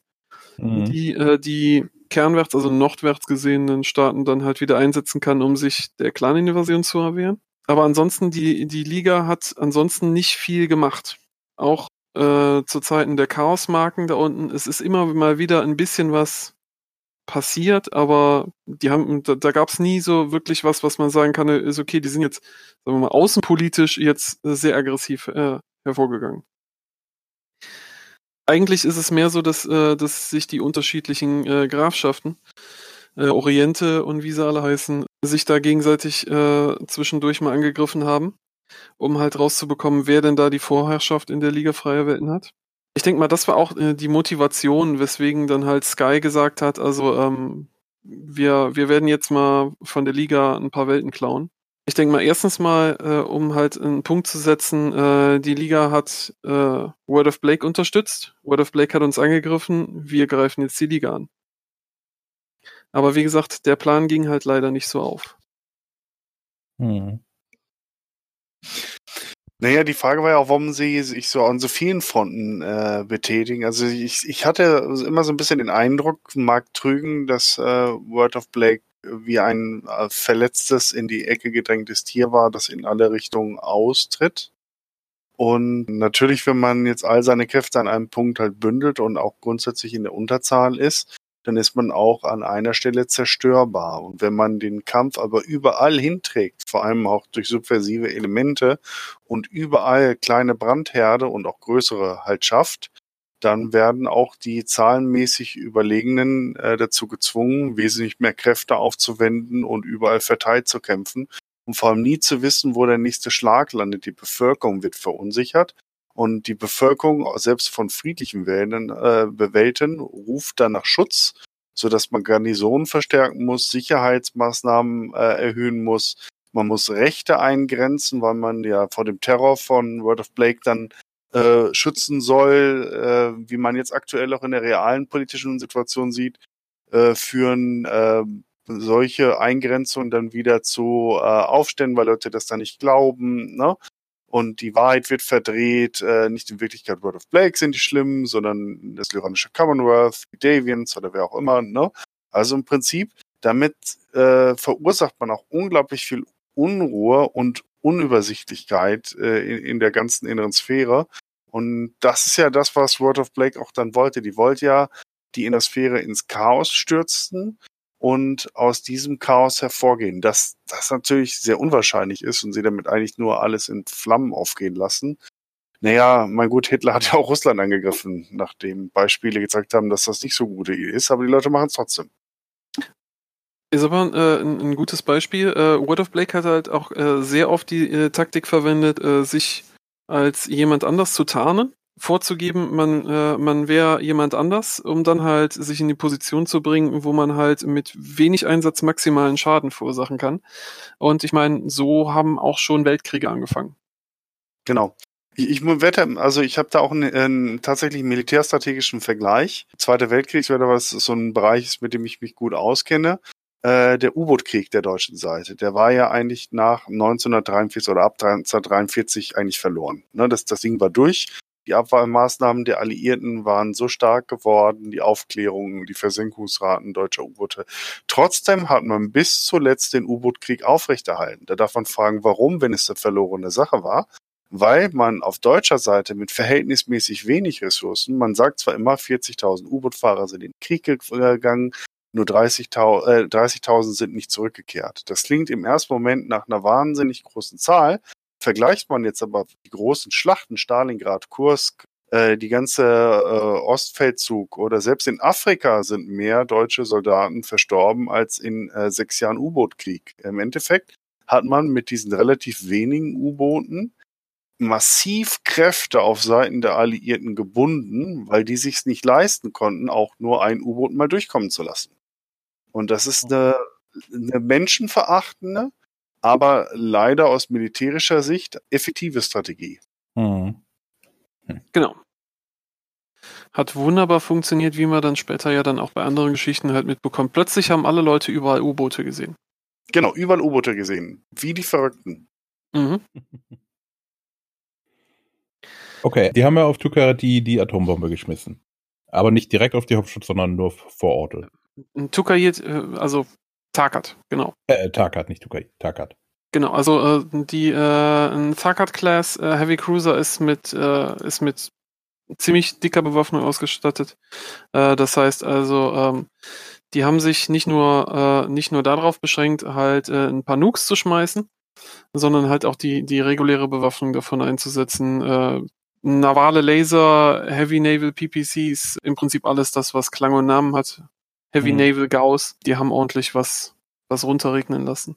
mhm. die äh, die kernwärts, also nordwärts gesehenen Staaten dann halt wieder einsetzen kann, um sich der Clan-Invasion zu erwehren. Aber ansonsten, die, die Liga hat ansonsten nicht viel gemacht. Auch äh, zu Zeiten der Chaos-Marken da unten. Es ist immer mal wieder ein bisschen was passiert, aber die haben, da, da gab es nie so wirklich was, was man sagen kann, ist okay, die sind jetzt, sagen wir mal, außenpolitisch jetzt sehr aggressiv äh, hervorgegangen. Eigentlich ist es mehr so, dass, äh, dass sich die unterschiedlichen äh, Grafschaften, äh, Oriente und wie sie alle heißen, sich da gegenseitig äh, zwischendurch mal angegriffen haben, um halt rauszubekommen, wer denn da die Vorherrschaft in der Liga freier Welten hat. Ich denke mal, das war auch äh, die Motivation, weswegen dann halt Sky gesagt hat, also ähm, wir, wir werden jetzt mal von der Liga ein paar Welten klauen. Ich denke mal, erstens mal, äh, um halt einen Punkt zu setzen, äh, die Liga hat äh, Word of Blake unterstützt. Word of Blake hat uns angegriffen, wir greifen jetzt die Liga an. Aber wie gesagt, der Plan ging halt leider nicht so auf. Hm. Naja, die Frage war ja auch, warum sie sich so an so vielen Fronten äh, betätigen. Also ich, ich hatte immer so ein bisschen den Eindruck, mag trügen, dass äh, Word of Blake wie ein äh, verletztes, in die Ecke gedrängtes Tier war, das in alle Richtungen austritt. Und natürlich, wenn man jetzt all seine Kräfte an einem Punkt halt bündelt und auch grundsätzlich in der Unterzahl ist, dann ist man auch an einer Stelle zerstörbar. Und wenn man den Kampf aber überall hinträgt, vor allem auch durch subversive Elemente und überall kleine Brandherde und auch größere halt schafft, dann werden auch die zahlenmäßig Überlegenen äh, dazu gezwungen, wesentlich mehr Kräfte aufzuwenden und überall verteilt zu kämpfen und vor allem nie zu wissen, wo der nächste Schlag landet. Die Bevölkerung wird verunsichert und die Bevölkerung, selbst von friedlichen Wäldern, äh, Welten, ruft dann nach Schutz, so dass man Garnisonen verstärken muss, Sicherheitsmaßnahmen äh, erhöhen muss. Man muss Rechte eingrenzen, weil man ja vor dem Terror von World of Blake dann äh, schützen soll, äh, wie man jetzt aktuell auch in der realen politischen Situation sieht, äh, führen äh, solche Eingrenzungen dann wieder zu äh, Aufständen, weil Leute das dann nicht glauben. Ne? und die Wahrheit wird verdreht. Äh, nicht in Wirklichkeit World of Blake sind die schlimmen, sondern das lyranische Commonwealth, die Davians oder wer auch immer. Ne? Also im Prinzip, damit äh, verursacht man auch unglaublich viel Unruhe und Unübersichtlichkeit äh, in, in der ganzen inneren Sphäre. Und das ist ja das, was World of Blake auch dann wollte. Die wollte ja die Innere Sphäre ins Chaos stürzen und aus diesem Chaos hervorgehen. Dass das natürlich sehr unwahrscheinlich ist und sie damit eigentlich nur alles in Flammen aufgehen lassen. Naja, mein gut, Hitler hat ja auch Russland angegriffen, nachdem Beispiele gezeigt haben, dass das nicht so gute ist, aber die Leute machen es trotzdem. Ist aber äh, ein, ein, gutes Beispiel. Äh, Word of Blake hat halt auch äh, sehr oft die äh, Taktik verwendet, äh, sich als jemand anders zu tarnen vorzugeben, man, äh, man wäre jemand anders, um dann halt sich in die Position zu bringen, wo man halt mit wenig Einsatz maximalen Schaden verursachen kann. Und ich meine, so haben auch schon Weltkriege angefangen. Genau. Ich, wette, also ich habe da auch einen, einen tatsächlich militärstrategischen Vergleich. Zweiter Weltkrieg wäre was so ein Bereich mit dem ich mich gut auskenne. Äh, der U-Boot-Krieg der deutschen Seite, der war ja eigentlich nach 1943 oder ab 1943 eigentlich verloren. Ne, das, das Ding war durch. Die Abwehrmaßnahmen der Alliierten waren so stark geworden, die Aufklärung, die Versenkungsraten deutscher U-Boote. Trotzdem hat man bis zuletzt den U-Boot-Krieg aufrechterhalten. Da darf man fragen, warum, wenn es eine verlorene Sache war weil man auf deutscher Seite mit verhältnismäßig wenig Ressourcen, man sagt zwar immer 40.000 U-Boot-Fahrer sind in den Krieg gegangen, nur 30.000 äh, 30 sind nicht zurückgekehrt. Das klingt im ersten Moment nach einer wahnsinnig großen Zahl, Vergleicht man jetzt aber die großen Schlachten, Stalingrad, Kursk, äh, die ganze äh, Ostfeldzug oder selbst in Afrika sind mehr deutsche Soldaten verstorben als in äh, sechs Jahren U-Boot-Krieg. Im Endeffekt hat man mit diesen relativ wenigen U-Booten massiv Kräfte auf Seiten der Alliierten gebunden, weil die sich's nicht leisten konnten, auch nur ein U-Boot mal durchkommen zu lassen. Und das ist eine, eine menschenverachtende, aber leider aus militärischer Sicht effektive Strategie. Mhm. Hm. Genau. Hat wunderbar funktioniert, wie man dann später ja dann auch bei anderen Geschichten halt mitbekommt. Plötzlich haben alle Leute überall U-Boote gesehen. Genau, überall U-Boote gesehen. Wie die Verrückten. Mhm. Okay, die haben ja auf Tuka die, die Atombombe geschmissen. Aber nicht direkt auf die Hauptstadt, sondern nur vor Ort. Tukayit, äh, also Takat, genau. Äh, Takat, nicht Tukayit, Takat. Genau, also äh, die äh, ein Takat Class äh, Heavy Cruiser ist mit äh, ist mit ziemlich dicker Bewaffnung ausgestattet. Äh, das heißt also, ähm, die haben sich nicht nur äh, nicht nur darauf beschränkt, halt äh, ein paar Nukes zu schmeißen, sondern halt auch die die reguläre Bewaffnung davon einzusetzen. Äh, navale Laser, Heavy Naval PPCs, im Prinzip alles das, was Klang und Namen hat. Heavy mhm. Naval Gauss, die haben ordentlich was was runterregnen lassen.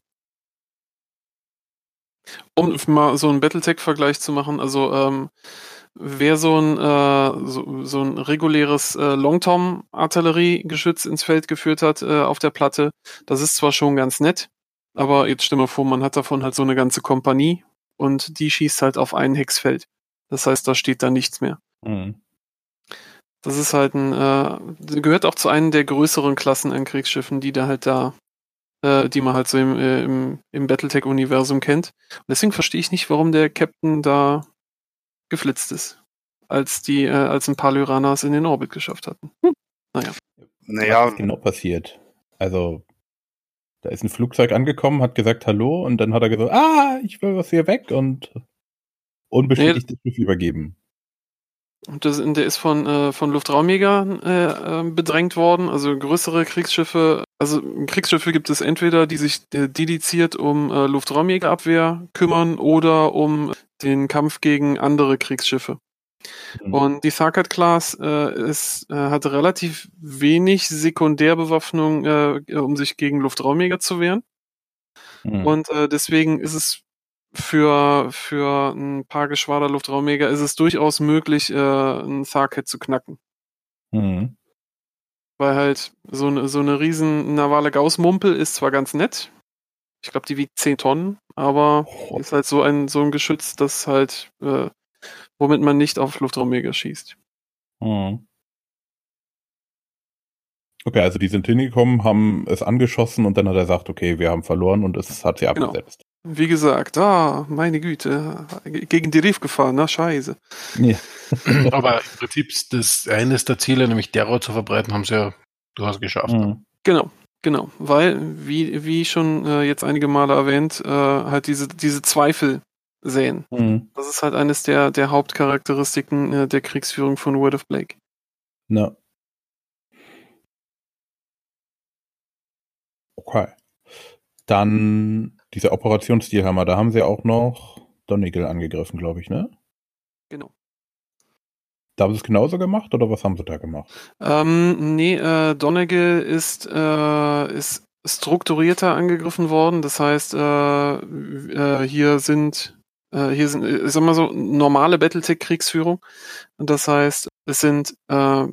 Um mal so einen Battletech-Vergleich zu machen, also ähm, wer so ein, äh, so, so ein reguläres äh, Longtom-Artilleriegeschütz ins Feld geführt hat äh, auf der Platte, das ist zwar schon ganz nett, aber jetzt stell mal vor, man hat davon halt so eine ganze Kompanie und die schießt halt auf ein Hexfeld. Das heißt, da steht da nichts mehr. Mhm. Das ist halt ein, äh, gehört auch zu einem der größeren Klassen an Kriegsschiffen, die da halt da äh, die man halt so im, äh, im, im Battletech-Universum kennt. Und deswegen verstehe ich nicht, warum der Captain da geflitzt ist, als die, äh, als ein paar Lyranas in den Orbit geschafft hatten. Hm. Naja. Naja. Was ist genau passiert? Also, da ist ein Flugzeug angekommen, hat gesagt Hallo und dann hat er gesagt, ah, ich will was hier weg und unbestätigt nee, das Schiff übergeben. Und das, der ist von, äh, von Luftraumjägern äh, äh, bedrängt worden. Also größere Kriegsschiffe, also Kriegsschiffe gibt es entweder, die sich äh, dediziert um äh, Luftraumjägerabwehr kümmern oder um den Kampf gegen andere Kriegsschiffe. Mhm. Und die Tharkat Class äh, ist, äh, hat relativ wenig Sekundärbewaffnung, äh, um sich gegen Luftraumjäger zu wehren. Mhm. Und äh, deswegen ist es für, für ein paar Geschwader Luftraumjäger ist es durchaus möglich, äh, ein Tharket zu knacken. Mhm. Weil halt so eine, so eine riesen navale Gauss-Mumpel ist zwar ganz nett, ich glaube, die wiegt 10 Tonnen, aber oh. ist halt so ein, so ein Geschütz, das halt, äh, womit man nicht auf Luftraumjäger schießt. Mhm. Okay, also die sind hingekommen, haben es angeschossen und dann hat er gesagt, okay, wir haben verloren und es hat sie genau. abgesetzt. Wie gesagt, ah, meine Güte, gegen die Riff gefahren, na scheiße. Ja. Aber im Prinzip das eines der Ziele, nämlich Terror zu verbreiten, haben sie ja durchaus geschafft. Mhm. Genau, genau, weil, wie, wie schon äh, jetzt einige Male erwähnt, äh, halt diese, diese Zweifel sehen. Mhm. Das ist halt eines der, der Hauptcharakteristiken äh, der Kriegsführung von Word of Blake. Na. Okay. Dann dieser Operationsstilhammer, da haben sie auch noch Donegal angegriffen, glaube ich, ne? Genau. Da haben sie es genauso gemacht oder was haben sie da gemacht? Ähm, nee, äh, Donegal ist, äh, ist strukturierter angegriffen worden. Das heißt, äh, äh, hier sind äh, hier sind, ich sag mal so, normale Battletech-Kriegsführung. Das heißt, es sind äh,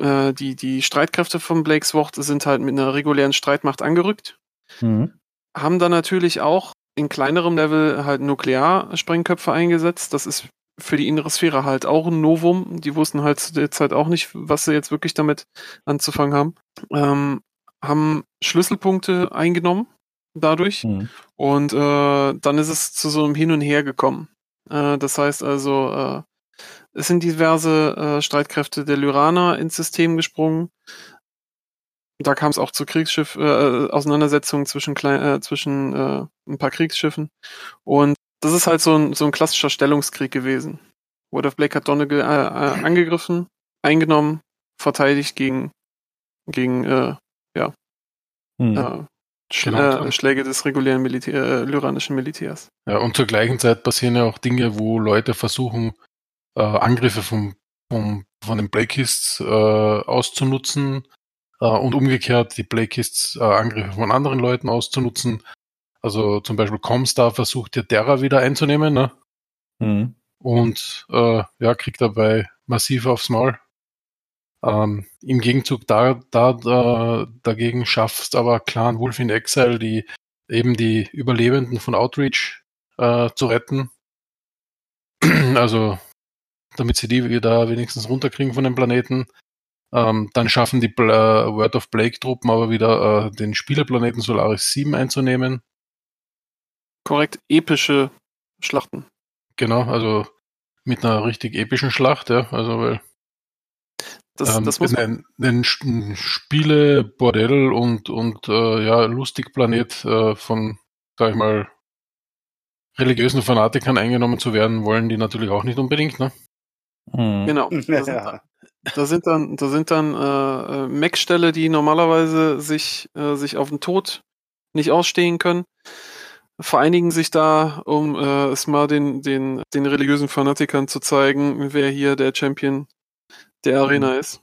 äh, die, die Streitkräfte von Blakes Wort sind halt mit einer regulären Streitmacht angerückt. Mhm haben dann natürlich auch in kleinerem Level halt Nuklearsprengköpfe eingesetzt. Das ist für die innere Sphäre halt auch ein Novum. Die wussten halt zu der Zeit auch nicht, was sie jetzt wirklich damit anzufangen haben. Ähm, haben Schlüsselpunkte eingenommen dadurch. Mhm. Und äh, dann ist es zu so einem Hin und Her gekommen. Äh, das heißt also, äh, es sind diverse äh, Streitkräfte der Lyraner ins System gesprungen. Da kam es auch zu Kriegsschiff äh, Auseinandersetzungen zwischen klein, äh, zwischen äh, ein paar Kriegsschiffen und das ist halt so ein so ein klassischer Stellungskrieg gewesen. World of Blake hat Donegal äh, äh, angegriffen, eingenommen, verteidigt gegen gegen äh, ja hm. äh, Sch genau. äh, Schläge des regulären Militär, äh, lyranischen Militärs. Ja, und zur gleichen Zeit passieren ja auch Dinge, wo Leute versuchen, äh, Angriffe vom, vom, von den Blackists äh, auszunutzen, äh, und umgekehrt die Blackists äh, Angriffe von anderen Leuten auszunutzen. Also zum Beispiel Comstar versucht ja Terra wieder einzunehmen, ne? Mhm. Und äh, ja, kriegt dabei massiv aufs Maul. Ähm, Im Gegenzug da, da, da dagegen schafft aber Clan Wolf in Exile, die eben die Überlebenden von Outreach äh, zu retten. also damit sie die da wenigstens runterkriegen von dem Planeten. Ähm, dann schaffen die Bla Word of Blake-Truppen aber wieder äh, den Spielerplaneten Solaris 7 einzunehmen. Korrekt, epische Schlachten. Genau, also mit einer richtig epischen Schlacht, ja. Also weil das, ähm, das muss. Ein, ein Spiele, Bordell und, und äh, ja, Lustigplanet äh, von, sag ich mal, religiösen Fanatikern eingenommen zu werden, wollen die natürlich auch nicht unbedingt, ne? Mhm. Genau. Ja. Da sind dann, da sind dann äh, äh, Mech-Ställe, die normalerweise sich, äh, sich auf den Tod nicht ausstehen können, vereinigen sich da, um äh, es mal den, den, den religiösen Fanatikern zu zeigen, wer hier der Champion der Arena mhm. ist.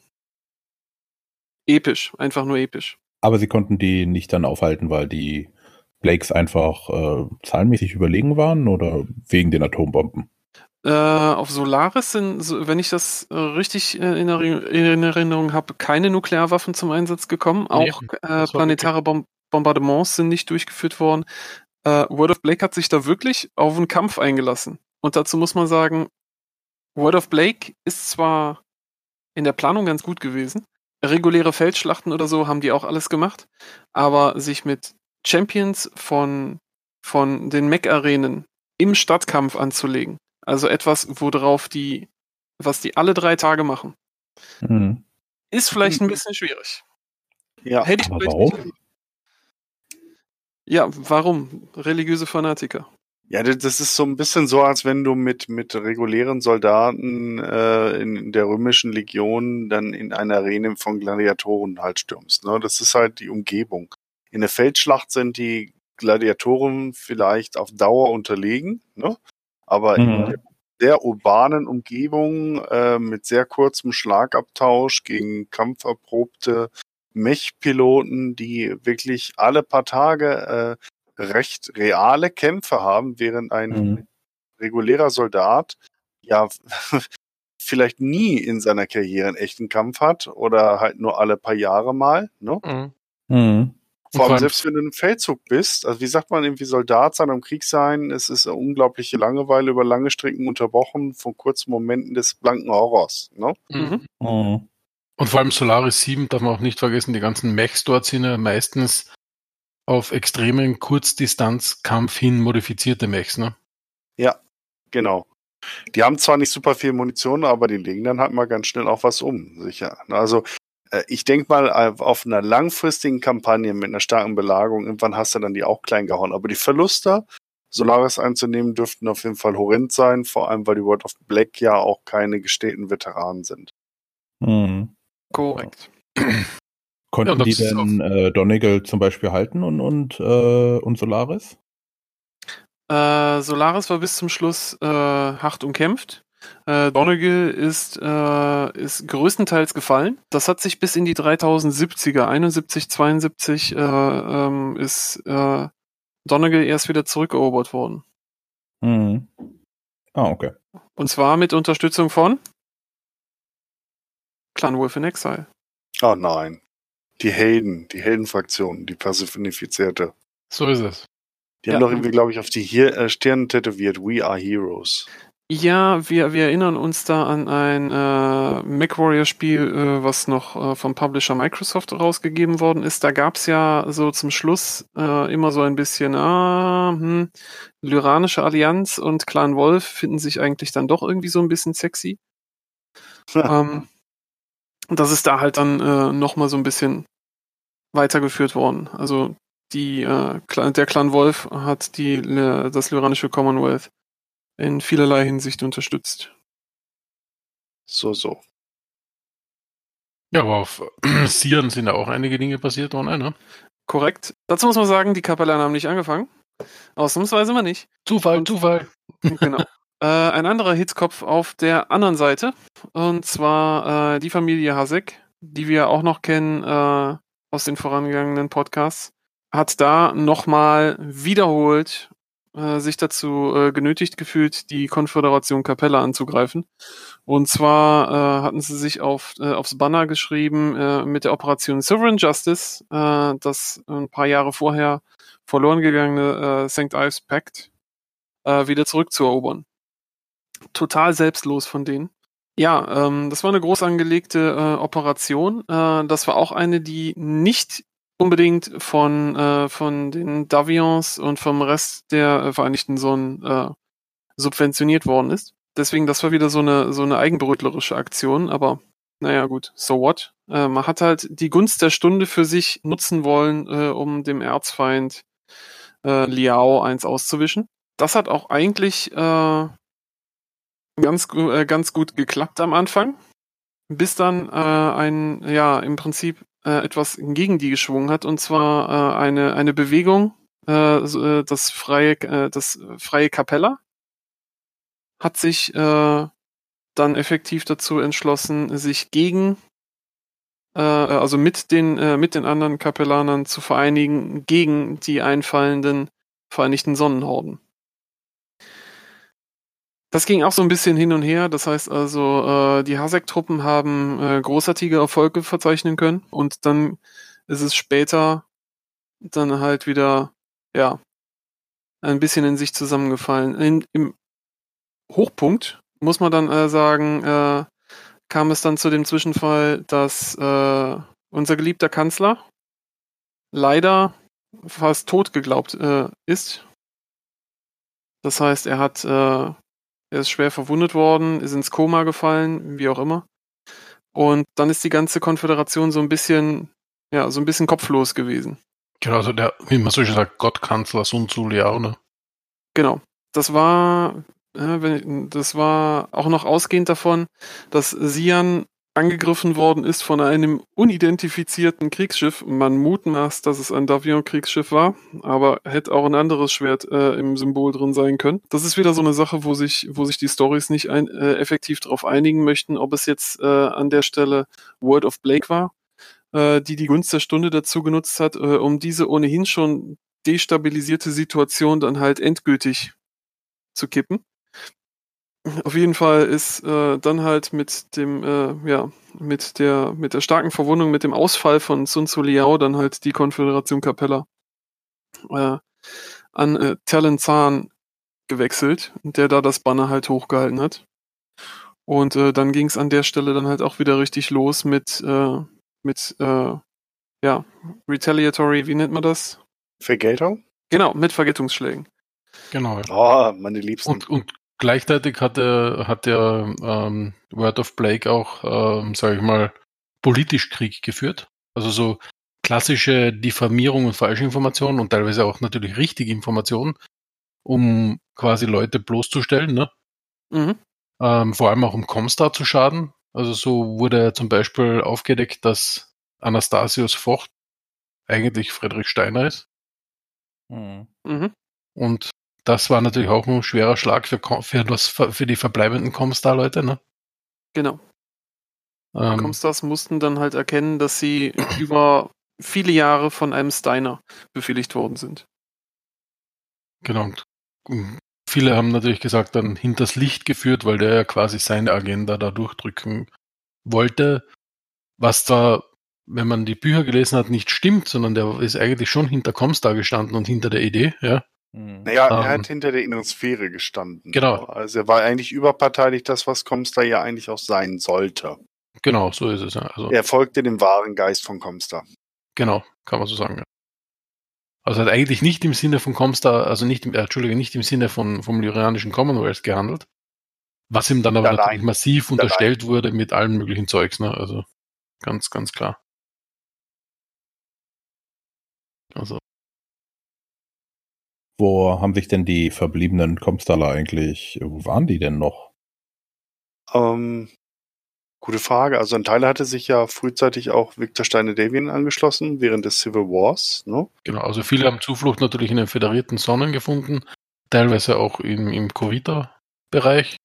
Episch, einfach nur episch. Aber sie konnten die nicht dann aufhalten, weil die Blakes einfach äh, zahlenmäßig überlegen waren oder wegen den Atombomben? Äh, auf Solaris sind, wenn ich das äh, richtig äh, in, Erinnerung habe, keine Nuklearwaffen zum Einsatz gekommen. Auch nee, planetare Bom Bombardements sind nicht durchgeführt worden. World of Blake hat sich da wirklich auf einen Kampf eingelassen. Und dazu muss man sagen, World of Blake ist zwar in der Planung ganz gut gewesen. Reguläre Feldschlachten oder so haben die auch alles gemacht. Aber sich mit Champions von, von den Mech-Arenen im Stadtkampf anzulegen, also etwas, worauf die, was die alle drei Tage machen, mhm. ist vielleicht ein bisschen schwierig. Ja, Hätte ich aber warum? Ja, warum? Religiöse Fanatiker. Ja, das ist so ein bisschen so, als wenn du mit, mit regulären Soldaten äh, in der römischen Legion dann in eine Arena von Gladiatoren halt stürmst. Ne? Das ist halt die Umgebung. In der Feldschlacht sind die Gladiatoren vielleicht auf Dauer unterlegen, ne? Aber mhm. in der sehr urbanen Umgebung äh, mit sehr kurzem Schlagabtausch gegen kampferprobte Mech-Piloten, die wirklich alle paar Tage äh, recht reale Kämpfe haben, während ein mhm. regulärer Soldat ja vielleicht nie in seiner Karriere einen echten Kampf hat oder halt nur alle paar Jahre mal. Ne? Mhm. Vor allem selbst wenn du im Feldzug bist, also wie sagt man irgendwie Soldat sein, am Krieg sein, es ist eine unglaubliche Langeweile über lange Strecken unterbrochen von kurzen Momenten des blanken Horrors. Ne? Mhm. Mhm. Und vor allem Solaris 7 darf man auch nicht vergessen, die ganzen Mechs dort sind ja meistens auf extremen Kurzdistanzkampf hin modifizierte Mechs, ne? Ja, genau. Die haben zwar nicht super viel Munition, aber die legen dann halt mal ganz schnell auch was um, sicher. Also ich denke mal, auf einer langfristigen Kampagne mit einer starken Belagerung, irgendwann hast du dann die auch klein gehauen. Aber die Verluste, Solaris einzunehmen, dürften auf jeden Fall horrend sein, vor allem weil die World of Black ja auch keine gestählten Veteranen sind. Mhm. Korrekt. Konnten ja, die denn äh, Donegal zum Beispiel halten und, und, äh, und Solaris? Äh, Solaris war bis zum Schluss äh, hart umkämpft. Äh, Donegal ist, äh, ist größtenteils gefallen. Das hat sich bis in die 3070er, 71, 72 äh, ähm, ist äh, Donegal erst wieder zurückerobert worden. Mhm. Ah, okay. Und zwar mit Unterstützung von Clan Wolf in Exile. Oh nein. Die Helden, die Heldenfraktion, die personifizierte. So ist es. Die ja. haben doch irgendwie, glaube ich, auf die Hier äh, Stirn tätowiert. We are heroes. Ja, wir, wir erinnern uns da an ein äh, MacWarrior-Spiel, äh, was noch äh, vom Publisher Microsoft rausgegeben worden ist. Da gab's ja so zum Schluss äh, immer so ein bisschen, ah, hm, Lyranische Allianz und Clan Wolf finden sich eigentlich dann doch irgendwie so ein bisschen sexy. ähm, das ist da halt dann äh, nochmal so ein bisschen weitergeführt worden. Also die, äh, der Clan Wolf hat die, das lyranische Commonwealth in vielerlei Hinsicht unterstützt. So, so. Ja, aber auf Sieren sind ja auch einige Dinge passiert worden, ne? Korrekt. Dazu muss man sagen, die Kapellanen haben nicht angefangen. Ausnahmsweise mal nicht. Zufall, Und, Zufall. Genau. Äh, ein anderer Hitzkopf auf der anderen Seite. Und zwar äh, die Familie Hasek, die wir auch noch kennen äh, aus den vorangegangenen Podcasts, hat da nochmal wiederholt äh, sich dazu äh, genötigt gefühlt, die Konföderation Capella anzugreifen. Und zwar äh, hatten sie sich auf, äh, aufs Banner geschrieben äh, mit der Operation Sovereign Justice, äh, das ein paar Jahre vorher verloren gegangene äh, St. Ives Pact äh, wieder zurückzuerobern total selbstlos von denen. Ja, ähm, das war eine groß angelegte äh, Operation. Äh, das war auch eine, die nicht unbedingt von, äh, von den Davions und vom Rest der äh, Vereinigten Sonnen äh, subventioniert worden ist. Deswegen, das war wieder so eine, so eine eigenbrötlerische Aktion, aber naja, gut, so what? Äh, man hat halt die Gunst der Stunde für sich nutzen wollen, äh, um dem Erzfeind äh, Liao eins auszuwischen. Das hat auch eigentlich äh, ganz, äh, ganz gut geklappt am Anfang, bis dann äh, ein, ja, im Prinzip äh, etwas gegen die geschwungen hat, und zwar äh, eine, eine Bewegung, äh, äh das freie, äh, das freie Kapella, hat sich äh, dann effektiv dazu entschlossen, sich gegen, äh, also mit den, äh, mit den anderen Kapellanern zu vereinigen gegen die einfallenden Vereinigten Sonnenhorden. Das ging auch so ein bisschen hin und her. Das heißt also, äh, die Hasek-Truppen haben äh, großartige Erfolge verzeichnen können und dann ist es später dann halt wieder, ja, ein bisschen in sich zusammengefallen. In, Im Hochpunkt muss man dann äh, sagen, äh, kam es dann zu dem Zwischenfall, dass äh, unser geliebter Kanzler leider fast tot geglaubt äh, ist. Das heißt, er hat, äh, er ist schwer verwundet worden, ist ins Koma gefallen, wie auch immer. Und dann ist die ganze Konföderation so ein bisschen, ja, so ein bisschen kopflos gewesen. Genau, also der, wie man so schön sagt, Gottkanzler Sun Tzu Liao, ne? Genau. Das war, das war auch noch ausgehend davon, dass Sian angegriffen worden ist von einem unidentifizierten Kriegsschiff. Man mutmaßt, dass es ein Davion-Kriegsschiff war, aber hätte auch ein anderes Schwert äh, im Symbol drin sein können. Das ist wieder so eine Sache, wo sich, wo sich die Stories nicht ein, äh, effektiv darauf einigen möchten, ob es jetzt äh, an der Stelle World of Blake war, äh, die die Gunst der Stunde dazu genutzt hat, äh, um diese ohnehin schon destabilisierte Situation dann halt endgültig zu kippen auf jeden Fall ist äh, dann halt mit dem, äh, ja, mit der, mit der starken Verwundung, mit dem Ausfall von Sun Tzu Liao dann halt die Konföderation Capella äh, an äh, Talenzahn gewechselt, der da das Banner halt hochgehalten hat. Und äh, dann ging es an der Stelle dann halt auch wieder richtig los mit, äh, mit äh, ja, Retaliatory, wie nennt man das? Vergeltung? Genau, mit Vergeltungsschlägen. Genau. Oh, meine Liebsten. Und, und Gleichzeitig hat der, hat der ähm, Word of Blake auch, ähm, sage ich mal, politisch Krieg geführt. Also so klassische Diffamierung und Falschinformationen und teilweise auch natürlich richtige Informationen, um quasi Leute bloßzustellen, ne? Mhm. Ähm, vor allem auch um Comstar zu schaden. Also so wurde zum Beispiel aufgedeckt, dass Anastasius Vocht eigentlich Friedrich Steiner ist. Mhm. mhm. Und das war natürlich auch ein schwerer Schlag für, für, das, für die verbleibenden Comstar-Leute, ne? Genau. Ähm, Comstars mussten dann halt erkennen, dass sie über viele Jahre von einem Steiner befehligt worden sind. Genau. Und viele haben natürlich gesagt, dann hinters Licht geführt, weil der ja quasi seine Agenda da durchdrücken wollte, was da, wenn man die Bücher gelesen hat, nicht stimmt, sondern der ist eigentlich schon hinter Comstar gestanden und hinter der Idee, ja. Hm. Naja, er hat ähm. hinter der inneren Sphäre gestanden. Genau. Also er war eigentlich überparteilich das, was Comstar ja eigentlich auch sein sollte. Genau, so ist es. Ja. Also, er folgte dem wahren Geist von Comstar. Genau, kann man so sagen. Ja. Also hat eigentlich nicht im Sinne von Comstar, also nicht, im, äh, Entschuldige, nicht im Sinne von, vom lyrianischen Commonwealth gehandelt. Was ihm dann aber Allein. natürlich massiv unterstellt Allein. wurde mit allen möglichen Zeugs, ne? Also ganz, ganz klar. Also wo haben sich denn die verbliebenen Comstaller eigentlich, wo waren die denn noch? Ähm, gute Frage. Also ein Teil hatte sich ja frühzeitig auch Victor Steine Davien angeschlossen, während des Civil Wars, ne? Genau, also viele haben Zuflucht natürlich in den föderierten Sonnen gefunden, teilweise auch im, im Kovita-Bereich.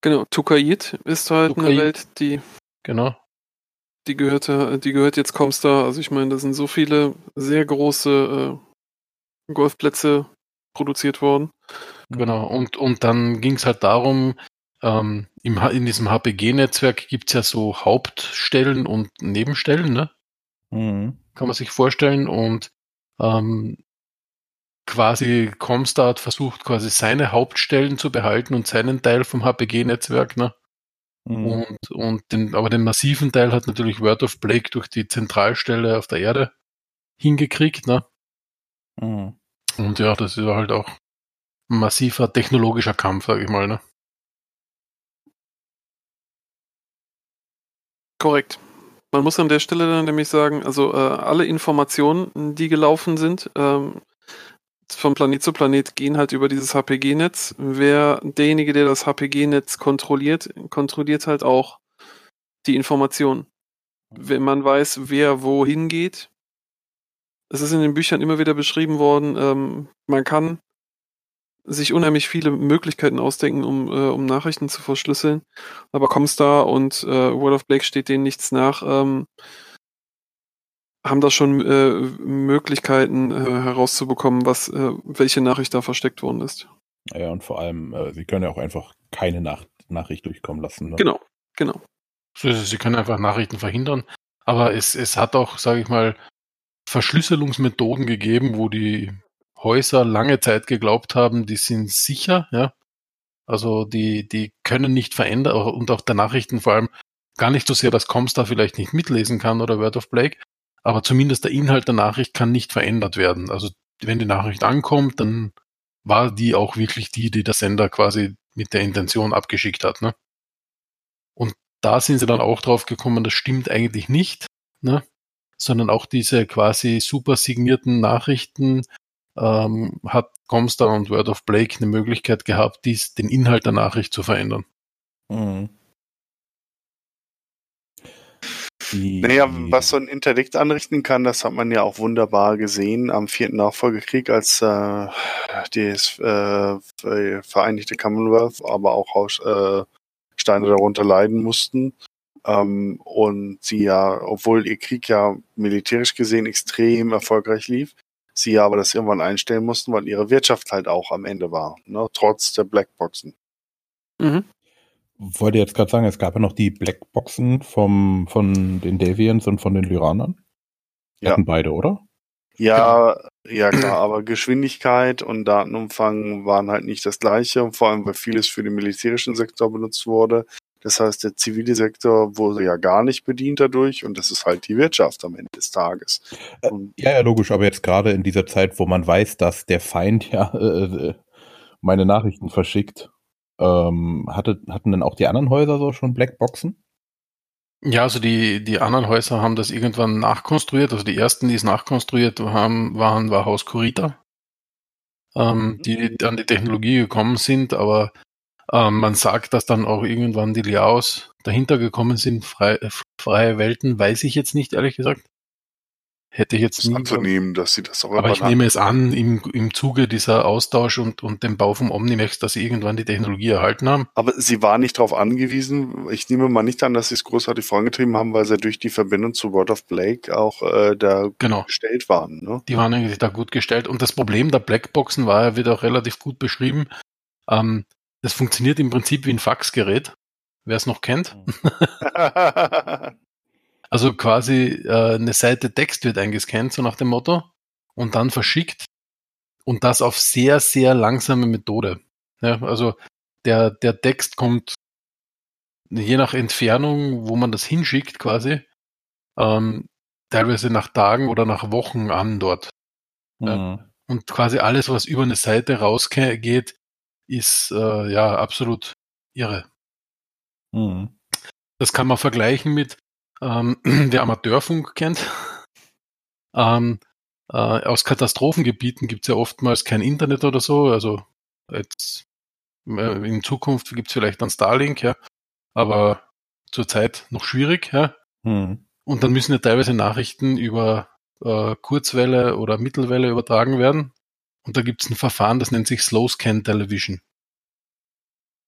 Genau, Tukait ist halt Tukait. eine Welt, die genau. Die gehörte, die gehört jetzt Comstar. Also ich meine, das sind so viele sehr große äh, Golfplätze produziert worden. Genau, und, und dann ging es halt darum, ähm, im, in diesem HPG-Netzwerk gibt es ja so Hauptstellen und Nebenstellen, ne? Mhm. Kann man sich vorstellen. Und ähm, quasi Comstart versucht quasi seine Hauptstellen zu behalten und seinen Teil vom HPG-Netzwerk, ne? Mhm. Und, und den, aber den massiven Teil hat natürlich Word of Blake durch die Zentralstelle auf der Erde hingekriegt, ne? Mhm. Und ja, das ist halt auch ein massiver technologischer Kampf, sage ich mal, ne? Korrekt. Man muss an der Stelle dann nämlich sagen, also äh, alle Informationen, die gelaufen sind, ähm, von Planet zu Planet gehen halt über dieses HPG-Netz. Wer derjenige, der das HPG-Netz kontrolliert, kontrolliert halt auch die Informationen. Wenn man weiß, wer wohin geht. Es ist in den Büchern immer wieder beschrieben worden, ähm, man kann sich unheimlich viele Möglichkeiten ausdenken, um, äh, um Nachrichten zu verschlüsseln. Aber Comstar und äh, World of Blake steht denen nichts nach. Ähm, haben da schon äh, Möglichkeiten äh, herauszubekommen, was, äh, welche Nachricht da versteckt worden ist. Ja, und vor allem, äh, sie können ja auch einfach keine Nach Nachricht durchkommen lassen. Ne? Genau, genau. Sie können einfach Nachrichten verhindern. Aber es, es hat auch, sage ich mal, Verschlüsselungsmethoden gegeben, wo die Häuser lange Zeit geglaubt haben, die sind sicher, ja. Also die, die können nicht verändern und auch der Nachrichten vor allem gar nicht so sehr, dass Comstar vielleicht nicht mitlesen kann oder Word of Blake, aber zumindest der Inhalt der Nachricht kann nicht verändert werden. Also wenn die Nachricht ankommt, dann war die auch wirklich die, die der Sender quasi mit der Intention abgeschickt hat. Ne? Und da sind sie dann auch drauf gekommen, das stimmt eigentlich nicht, ne? Sondern auch diese quasi super signierten Nachrichten ähm, hat Comstar und Word of Blake eine Möglichkeit gehabt, dies, den Inhalt der Nachricht zu verändern. Mhm. Naja, was so ein Interdikt anrichten kann, das hat man ja auch wunderbar gesehen am vierten Nachfolgekrieg, als äh, das äh, Vereinigte Commonwealth, aber auch Haus, äh, Steine darunter leiden mussten. Ähm, und sie ja, obwohl ihr Krieg ja militärisch gesehen extrem erfolgreich lief, sie ja aber das irgendwann einstellen mussten, weil ihre Wirtschaft halt auch am Ende war, ne, trotz der Blackboxen. Mhm wollte jetzt gerade sagen, es gab ja noch die Blackboxen vom, von den Deviants und von den Lyranern. Ja. Hatten beide, oder? Ja, ja klar, aber Geschwindigkeit und Datenumfang waren halt nicht das gleiche, vor allem weil vieles für den militärischen Sektor benutzt wurde. Das heißt, der zivile Sektor wurde ja gar nicht bedient dadurch und das ist halt die Wirtschaft am Ende des Tages. Äh, ja, ja, logisch, aber jetzt gerade in dieser Zeit, wo man weiß, dass der Feind ja äh, meine Nachrichten verschickt ähm, hatte, hatten denn auch die anderen Häuser so schon Blackboxen? Ja, also die, die anderen Häuser haben das irgendwann nachkonstruiert. Also die ersten, die es nachkonstruiert haben, waren, war Haus Kurita, ähm, mhm. die an die Technologie gekommen sind, aber ähm, man sagt, dass dann auch irgendwann die Liaos dahinter gekommen sind, frei, freie Welten, weiß ich jetzt nicht, ehrlich gesagt. Hätte ich jetzt nie. anzunehmen, dass sie das auch Aber ich nehme es an, im, im Zuge dieser Austausch und, und dem Bau vom Omnimax, dass sie irgendwann die Technologie erhalten haben. Aber sie waren nicht darauf angewiesen. Ich nehme mal nicht an, dass sie es großartig vorangetrieben haben, weil sie durch die Verbindung zu World of Blake auch äh, da genau. gestellt waren. Ne? Die waren eigentlich da gut gestellt. Und das Problem der Blackboxen war, wird auch relativ gut beschrieben. Ähm, das funktioniert im Prinzip wie ein Faxgerät. Wer es noch kennt. Also quasi äh, eine Seite Text wird eingescannt, so nach dem Motto, und dann verschickt und das auf sehr, sehr langsame Methode. Ja, also der, der Text kommt je nach Entfernung, wo man das hinschickt quasi, ähm, teilweise nach Tagen oder nach Wochen an dort. Mhm. Ja. Und quasi alles, was über eine Seite rausgeht, ist äh, ja absolut irre. Mhm. Das kann man vergleichen mit, ähm, wer Amateurfunk kennt. Ähm, äh, aus Katastrophengebieten gibt es ja oftmals kein Internet oder so. Also jetzt äh, in Zukunft gibt es vielleicht dann Starlink, ja. Aber zurzeit noch schwierig, ja. Hm. Und dann müssen ja teilweise Nachrichten über äh, Kurzwelle oder Mittelwelle übertragen werden. Und da gibt es ein Verfahren, das nennt sich Slow Scan Television.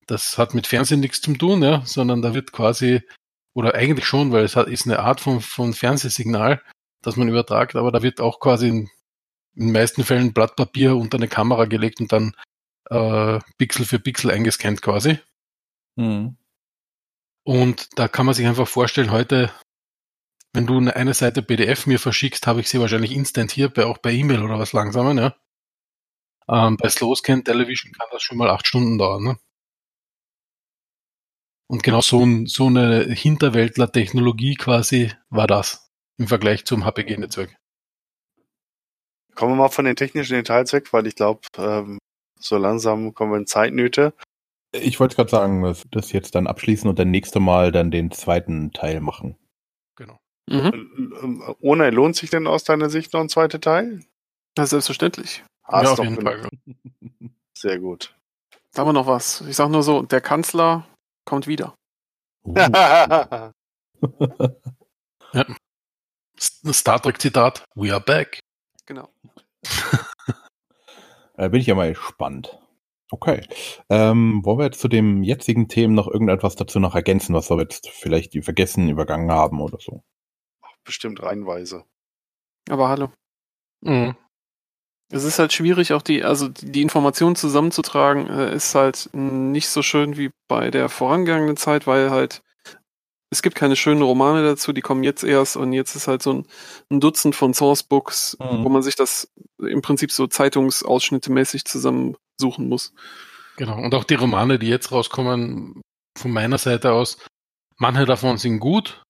Das hat mit Fernsehen nichts zu tun, ja, sondern da wird quasi oder eigentlich schon, weil es hat, ist eine Art von, von Fernsehsignal, das man übertragt, aber da wird auch quasi in, in den meisten Fällen Blatt Papier unter eine Kamera gelegt und dann äh, Pixel für Pixel eingescannt quasi. Mhm. Und da kann man sich einfach vorstellen, heute, wenn du eine, eine Seite PDF mir verschickst, habe ich sie wahrscheinlich instant hier, bei, auch bei E-Mail oder was langsamer, ne? Ähm, bei Slow Scan Television kann das schon mal acht Stunden dauern, ne? Und genau so, ein, so eine Hinterwäldler-Technologie quasi war das im Vergleich zum HPG-Netzwerk. Kommen wir mal von den technischen Details weg, weil ich glaube, ähm, so langsam kommen wir in Zeitnöte. Ich wollte gerade sagen, dass das jetzt dann abschließen und dann nächste Mal dann den zweiten Teil machen. Genau. Mhm. Ohne lohnt sich denn aus deiner Sicht noch ein zweiter Teil? Ja, selbstverständlich. Ah, ja, auf jeden Fall. Sehr gut. Sagen wir noch was. Ich sage nur so, der Kanzler kommt wieder. Uh. ja. Star Trek Zitat, we are back. Genau. da bin ich ja mal gespannt. Okay. Ähm, wollen wir jetzt zu dem jetzigen Themen noch irgendetwas dazu noch ergänzen, was wir jetzt vielleicht die vergessen, übergangen haben oder so? Bestimmt reihenweise. Aber hallo. Mhm. Es ist halt schwierig, auch die, also die Informationen zusammenzutragen, äh, ist halt nicht so schön wie bei der vorangegangenen Zeit, weil halt es gibt keine schönen Romane dazu, die kommen jetzt erst und jetzt ist halt so ein, ein Dutzend von Sourcebooks, mhm. wo man sich das im Prinzip so Zeitungsausschnitte mäßig zusammensuchen muss. Genau, und auch die Romane, die jetzt rauskommen, von meiner Seite aus, manche davon sind gut,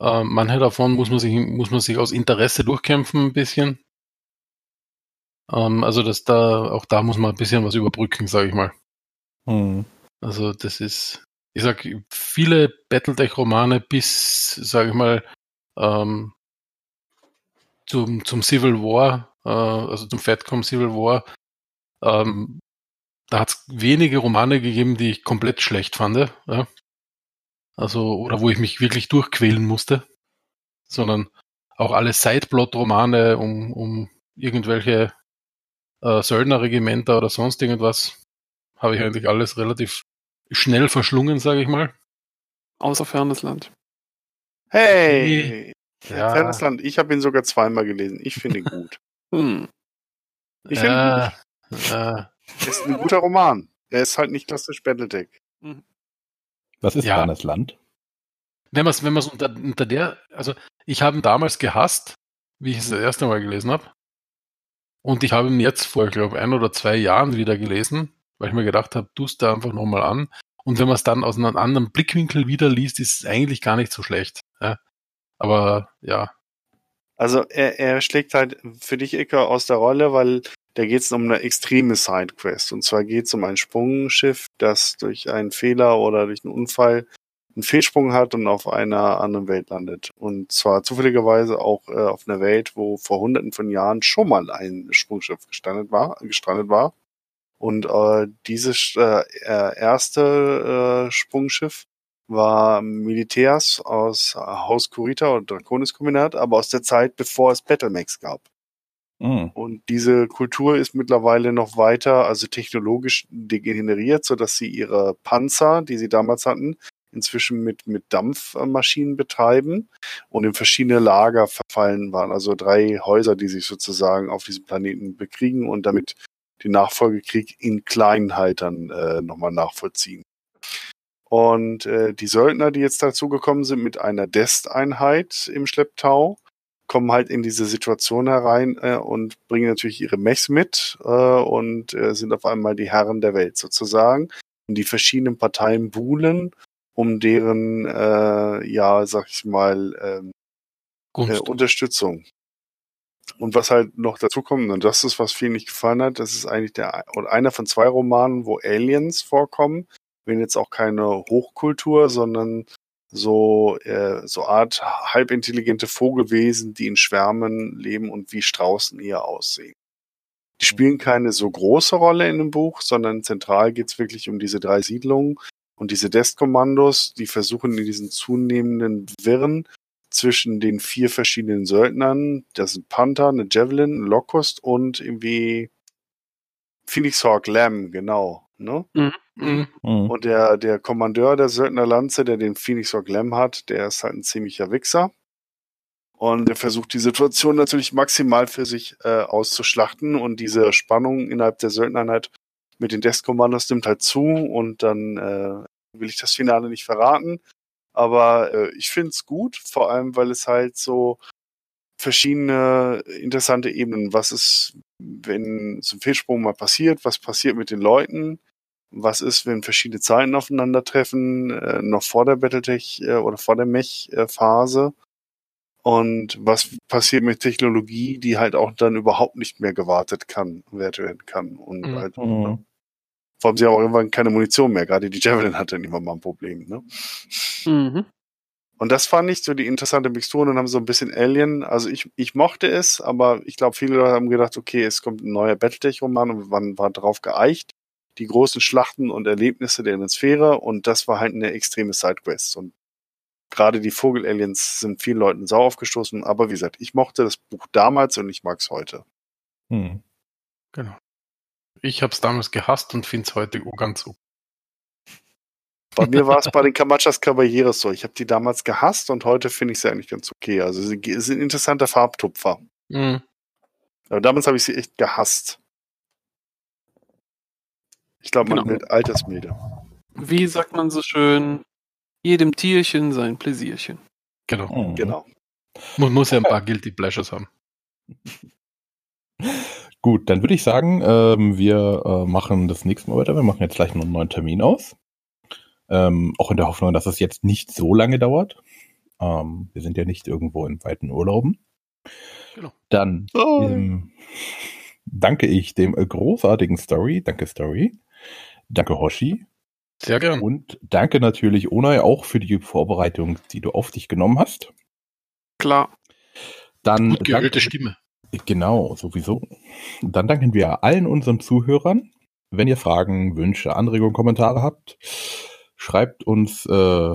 äh, manche davon muss man sich, muss man sich aus Interesse durchkämpfen ein bisschen. Ähm, also dass da, auch da muss man ein bisschen was überbrücken, sage ich mal. Mhm. Also das ist, ich sag, viele Battletech-Romane bis, sage ich mal, ähm, zum, zum Civil War, äh, also zum Fatcom Civil War, ähm, da hat es wenige Romane gegeben, die ich komplett schlecht fand. Ja? Also, oder wo ich mich wirklich durchquälen musste. Sondern auch alle Sideplot-Romane um, um irgendwelche äh, Söldnerregimenter oder sonst irgendwas habe ich eigentlich alles relativ schnell verschlungen, sage ich mal. Außer Fernes Land. Hey! Ja. Fernes Land, ich habe ihn sogar zweimal gelesen. Ich finde ihn gut. hm. Ich finde äh, ihn gut. Äh. Ist ein guter Roman. Er ist halt nicht klassisch Battletech. Mhm. Was ist ja. Fernes Land? Wenn man es wenn unter, unter der, also ich habe ihn damals gehasst, wie ich es das erste Mal gelesen habe. Und ich habe ihn jetzt vor, ich glaube, ein oder zwei Jahren wieder gelesen weil ich mir gedacht habe, tust da einfach nochmal an. Und wenn man es dann aus einem anderen Blickwinkel wieder liest, ist es eigentlich gar nicht so schlecht. Ja. Aber ja. Also er, er schlägt halt für dich, Icker, aus der Rolle, weil da geht es um eine extreme Sidequest. Und zwar geht es um ein Sprungschiff, das durch einen Fehler oder durch einen Unfall einen Fehlsprung hat und auf einer anderen Welt landet. Und zwar zufälligerweise auch äh, auf einer Welt, wo vor hunderten von Jahren schon mal ein Sprungschiff gestrandet war, gestrandet war. Und äh, dieses äh, erste äh, Sprungschiff war Militärs aus Haus Kurita und Draconis-Kombinat, aber aus der Zeit, bevor es Battlemax gab. Mhm. Und diese Kultur ist mittlerweile noch weiter, also technologisch degeneriert, so dass sie ihre Panzer, die sie damals hatten, inzwischen mit, mit Dampfmaschinen betreiben und in verschiedene Lager verfallen waren. Also drei Häuser, die sich sozusagen auf diesem Planeten bekriegen und damit den Nachfolgekrieg in Kleinheit dann äh, nochmal nachvollziehen. Und äh, die Söldner, die jetzt dazugekommen sind mit einer Dest-Einheit im Schlepptau, kommen halt in diese Situation herein äh, und bringen natürlich ihre Mechs mit äh, und äh, sind auf einmal die Herren der Welt sozusagen. Und die verschiedenen Parteien buhlen um deren, äh, ja, sag ich mal, ähm, äh, Unterstützung. Und was halt noch dazu kommt, und das ist, was vielen nicht gefallen hat, das ist eigentlich der oder einer von zwei Romanen, wo Aliens vorkommen. Wenn jetzt auch keine Hochkultur, sondern so äh, so Art halbintelligente Vogelwesen, die in Schwärmen leben und wie Straußen eher aussehen. Die spielen keine so große Rolle in dem Buch, sondern zentral geht's wirklich um diese drei Siedlungen und diese Desk-Kommandos, die versuchen in diesen zunehmenden Wirren zwischen den vier verschiedenen Söldnern. Das sind Panther, eine Javelin, ein Locust und irgendwie Phoenix Hawk Lamb, genau. Ne? Mhm. Mhm. mhm. Und der, der Kommandeur der Söldnerlanze, der den Phoenix Hawk Lamb hat, der ist halt ein ziemlicher Wichser. Und er versucht die Situation natürlich maximal für sich äh, auszuschlachten und diese Spannung innerhalb der Söldnereinheit mit den Desk-Kommandos nimmt halt zu und dann äh, will ich das Finale nicht verraten. Aber äh, ich finde es gut, vor allem weil es halt so verschiedene interessante Ebenen, was ist, wenn so ein Fehlsprung mal passiert, was passiert mit den Leuten, Was ist, wenn verschiedene Zeiten aufeinandertreffen, äh, noch vor der Battletech äh, oder vor der Mech-Phase? Und was passiert mit Technologie, die halt auch dann überhaupt nicht mehr gewartet kann, wert werden kann? Und mhm. halt, mhm. vor allem sie haben auch irgendwann keine Munition mehr. Gerade die Javelin hatte immer mal ein Problem, ne? Mhm. Und das fand ich so die interessante Mixtur und haben so ein bisschen Alien. Also ich, ich mochte es, aber ich glaube, viele Leute haben gedacht, okay, es kommt ein neuer Battletech-Roman und man war darauf geeicht. Die großen Schlachten und Erlebnisse der Sphäre und das war halt eine extreme Sidequest. Und gerade die Vogel-Aliens sind vielen Leuten sauer aufgestoßen. Aber wie gesagt, ich mochte das Buch damals und ich mag es heute. Hm. Genau. Ich habe es damals gehasst und finde es heute ganz so. Bei mir war es bei den Camachas Caballeros so. Ich habe die damals gehasst und heute finde ich sie eigentlich ganz okay. Also sie sind interessanter Farbtupfer. Mhm. Aber damals habe ich sie echt gehasst. Ich glaube, man genau. nennt Altersmilde. Wie sagt man so schön? Jedem Tierchen sein Pläsierchen. Genau. Mhm. Genau. Man muss ja ein paar Guilty Pleasures haben. Gut, dann würde ich sagen, ähm, wir äh, machen das nächste Mal weiter. Wir machen jetzt gleich noch einen neuen Termin aus. Ähm, auch in der Hoffnung, dass es jetzt nicht so lange dauert. Ähm, wir sind ja nicht irgendwo in weiten Urlauben. Genau. Dann ähm, danke ich dem großartigen Story. Danke, Story. Danke, Hoshi. Sehr gern. Und danke natürlich, Onai, auch für die Vorbereitung, die du auf dich genommen hast. Klar. Dann Gut geölte Stimme. Genau, sowieso. Dann danken wir allen unseren Zuhörern. Wenn ihr Fragen, Wünsche, Anregungen, Kommentare habt, schreibt uns äh,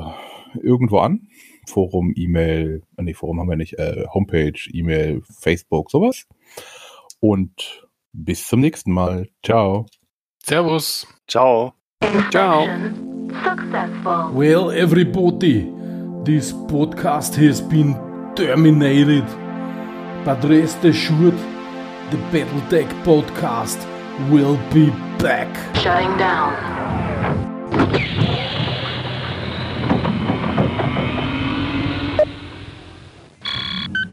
irgendwo an. Forum, E-Mail, äh, nee, Forum haben wir nicht, äh, Homepage, E-Mail, Facebook, sowas. Und bis zum nächsten Mal. Ciao. Servus. Ciao. Ciao. Well, everybody, this podcast has been terminated. But rest assured, the Battletech podcast will be back. Shutting down.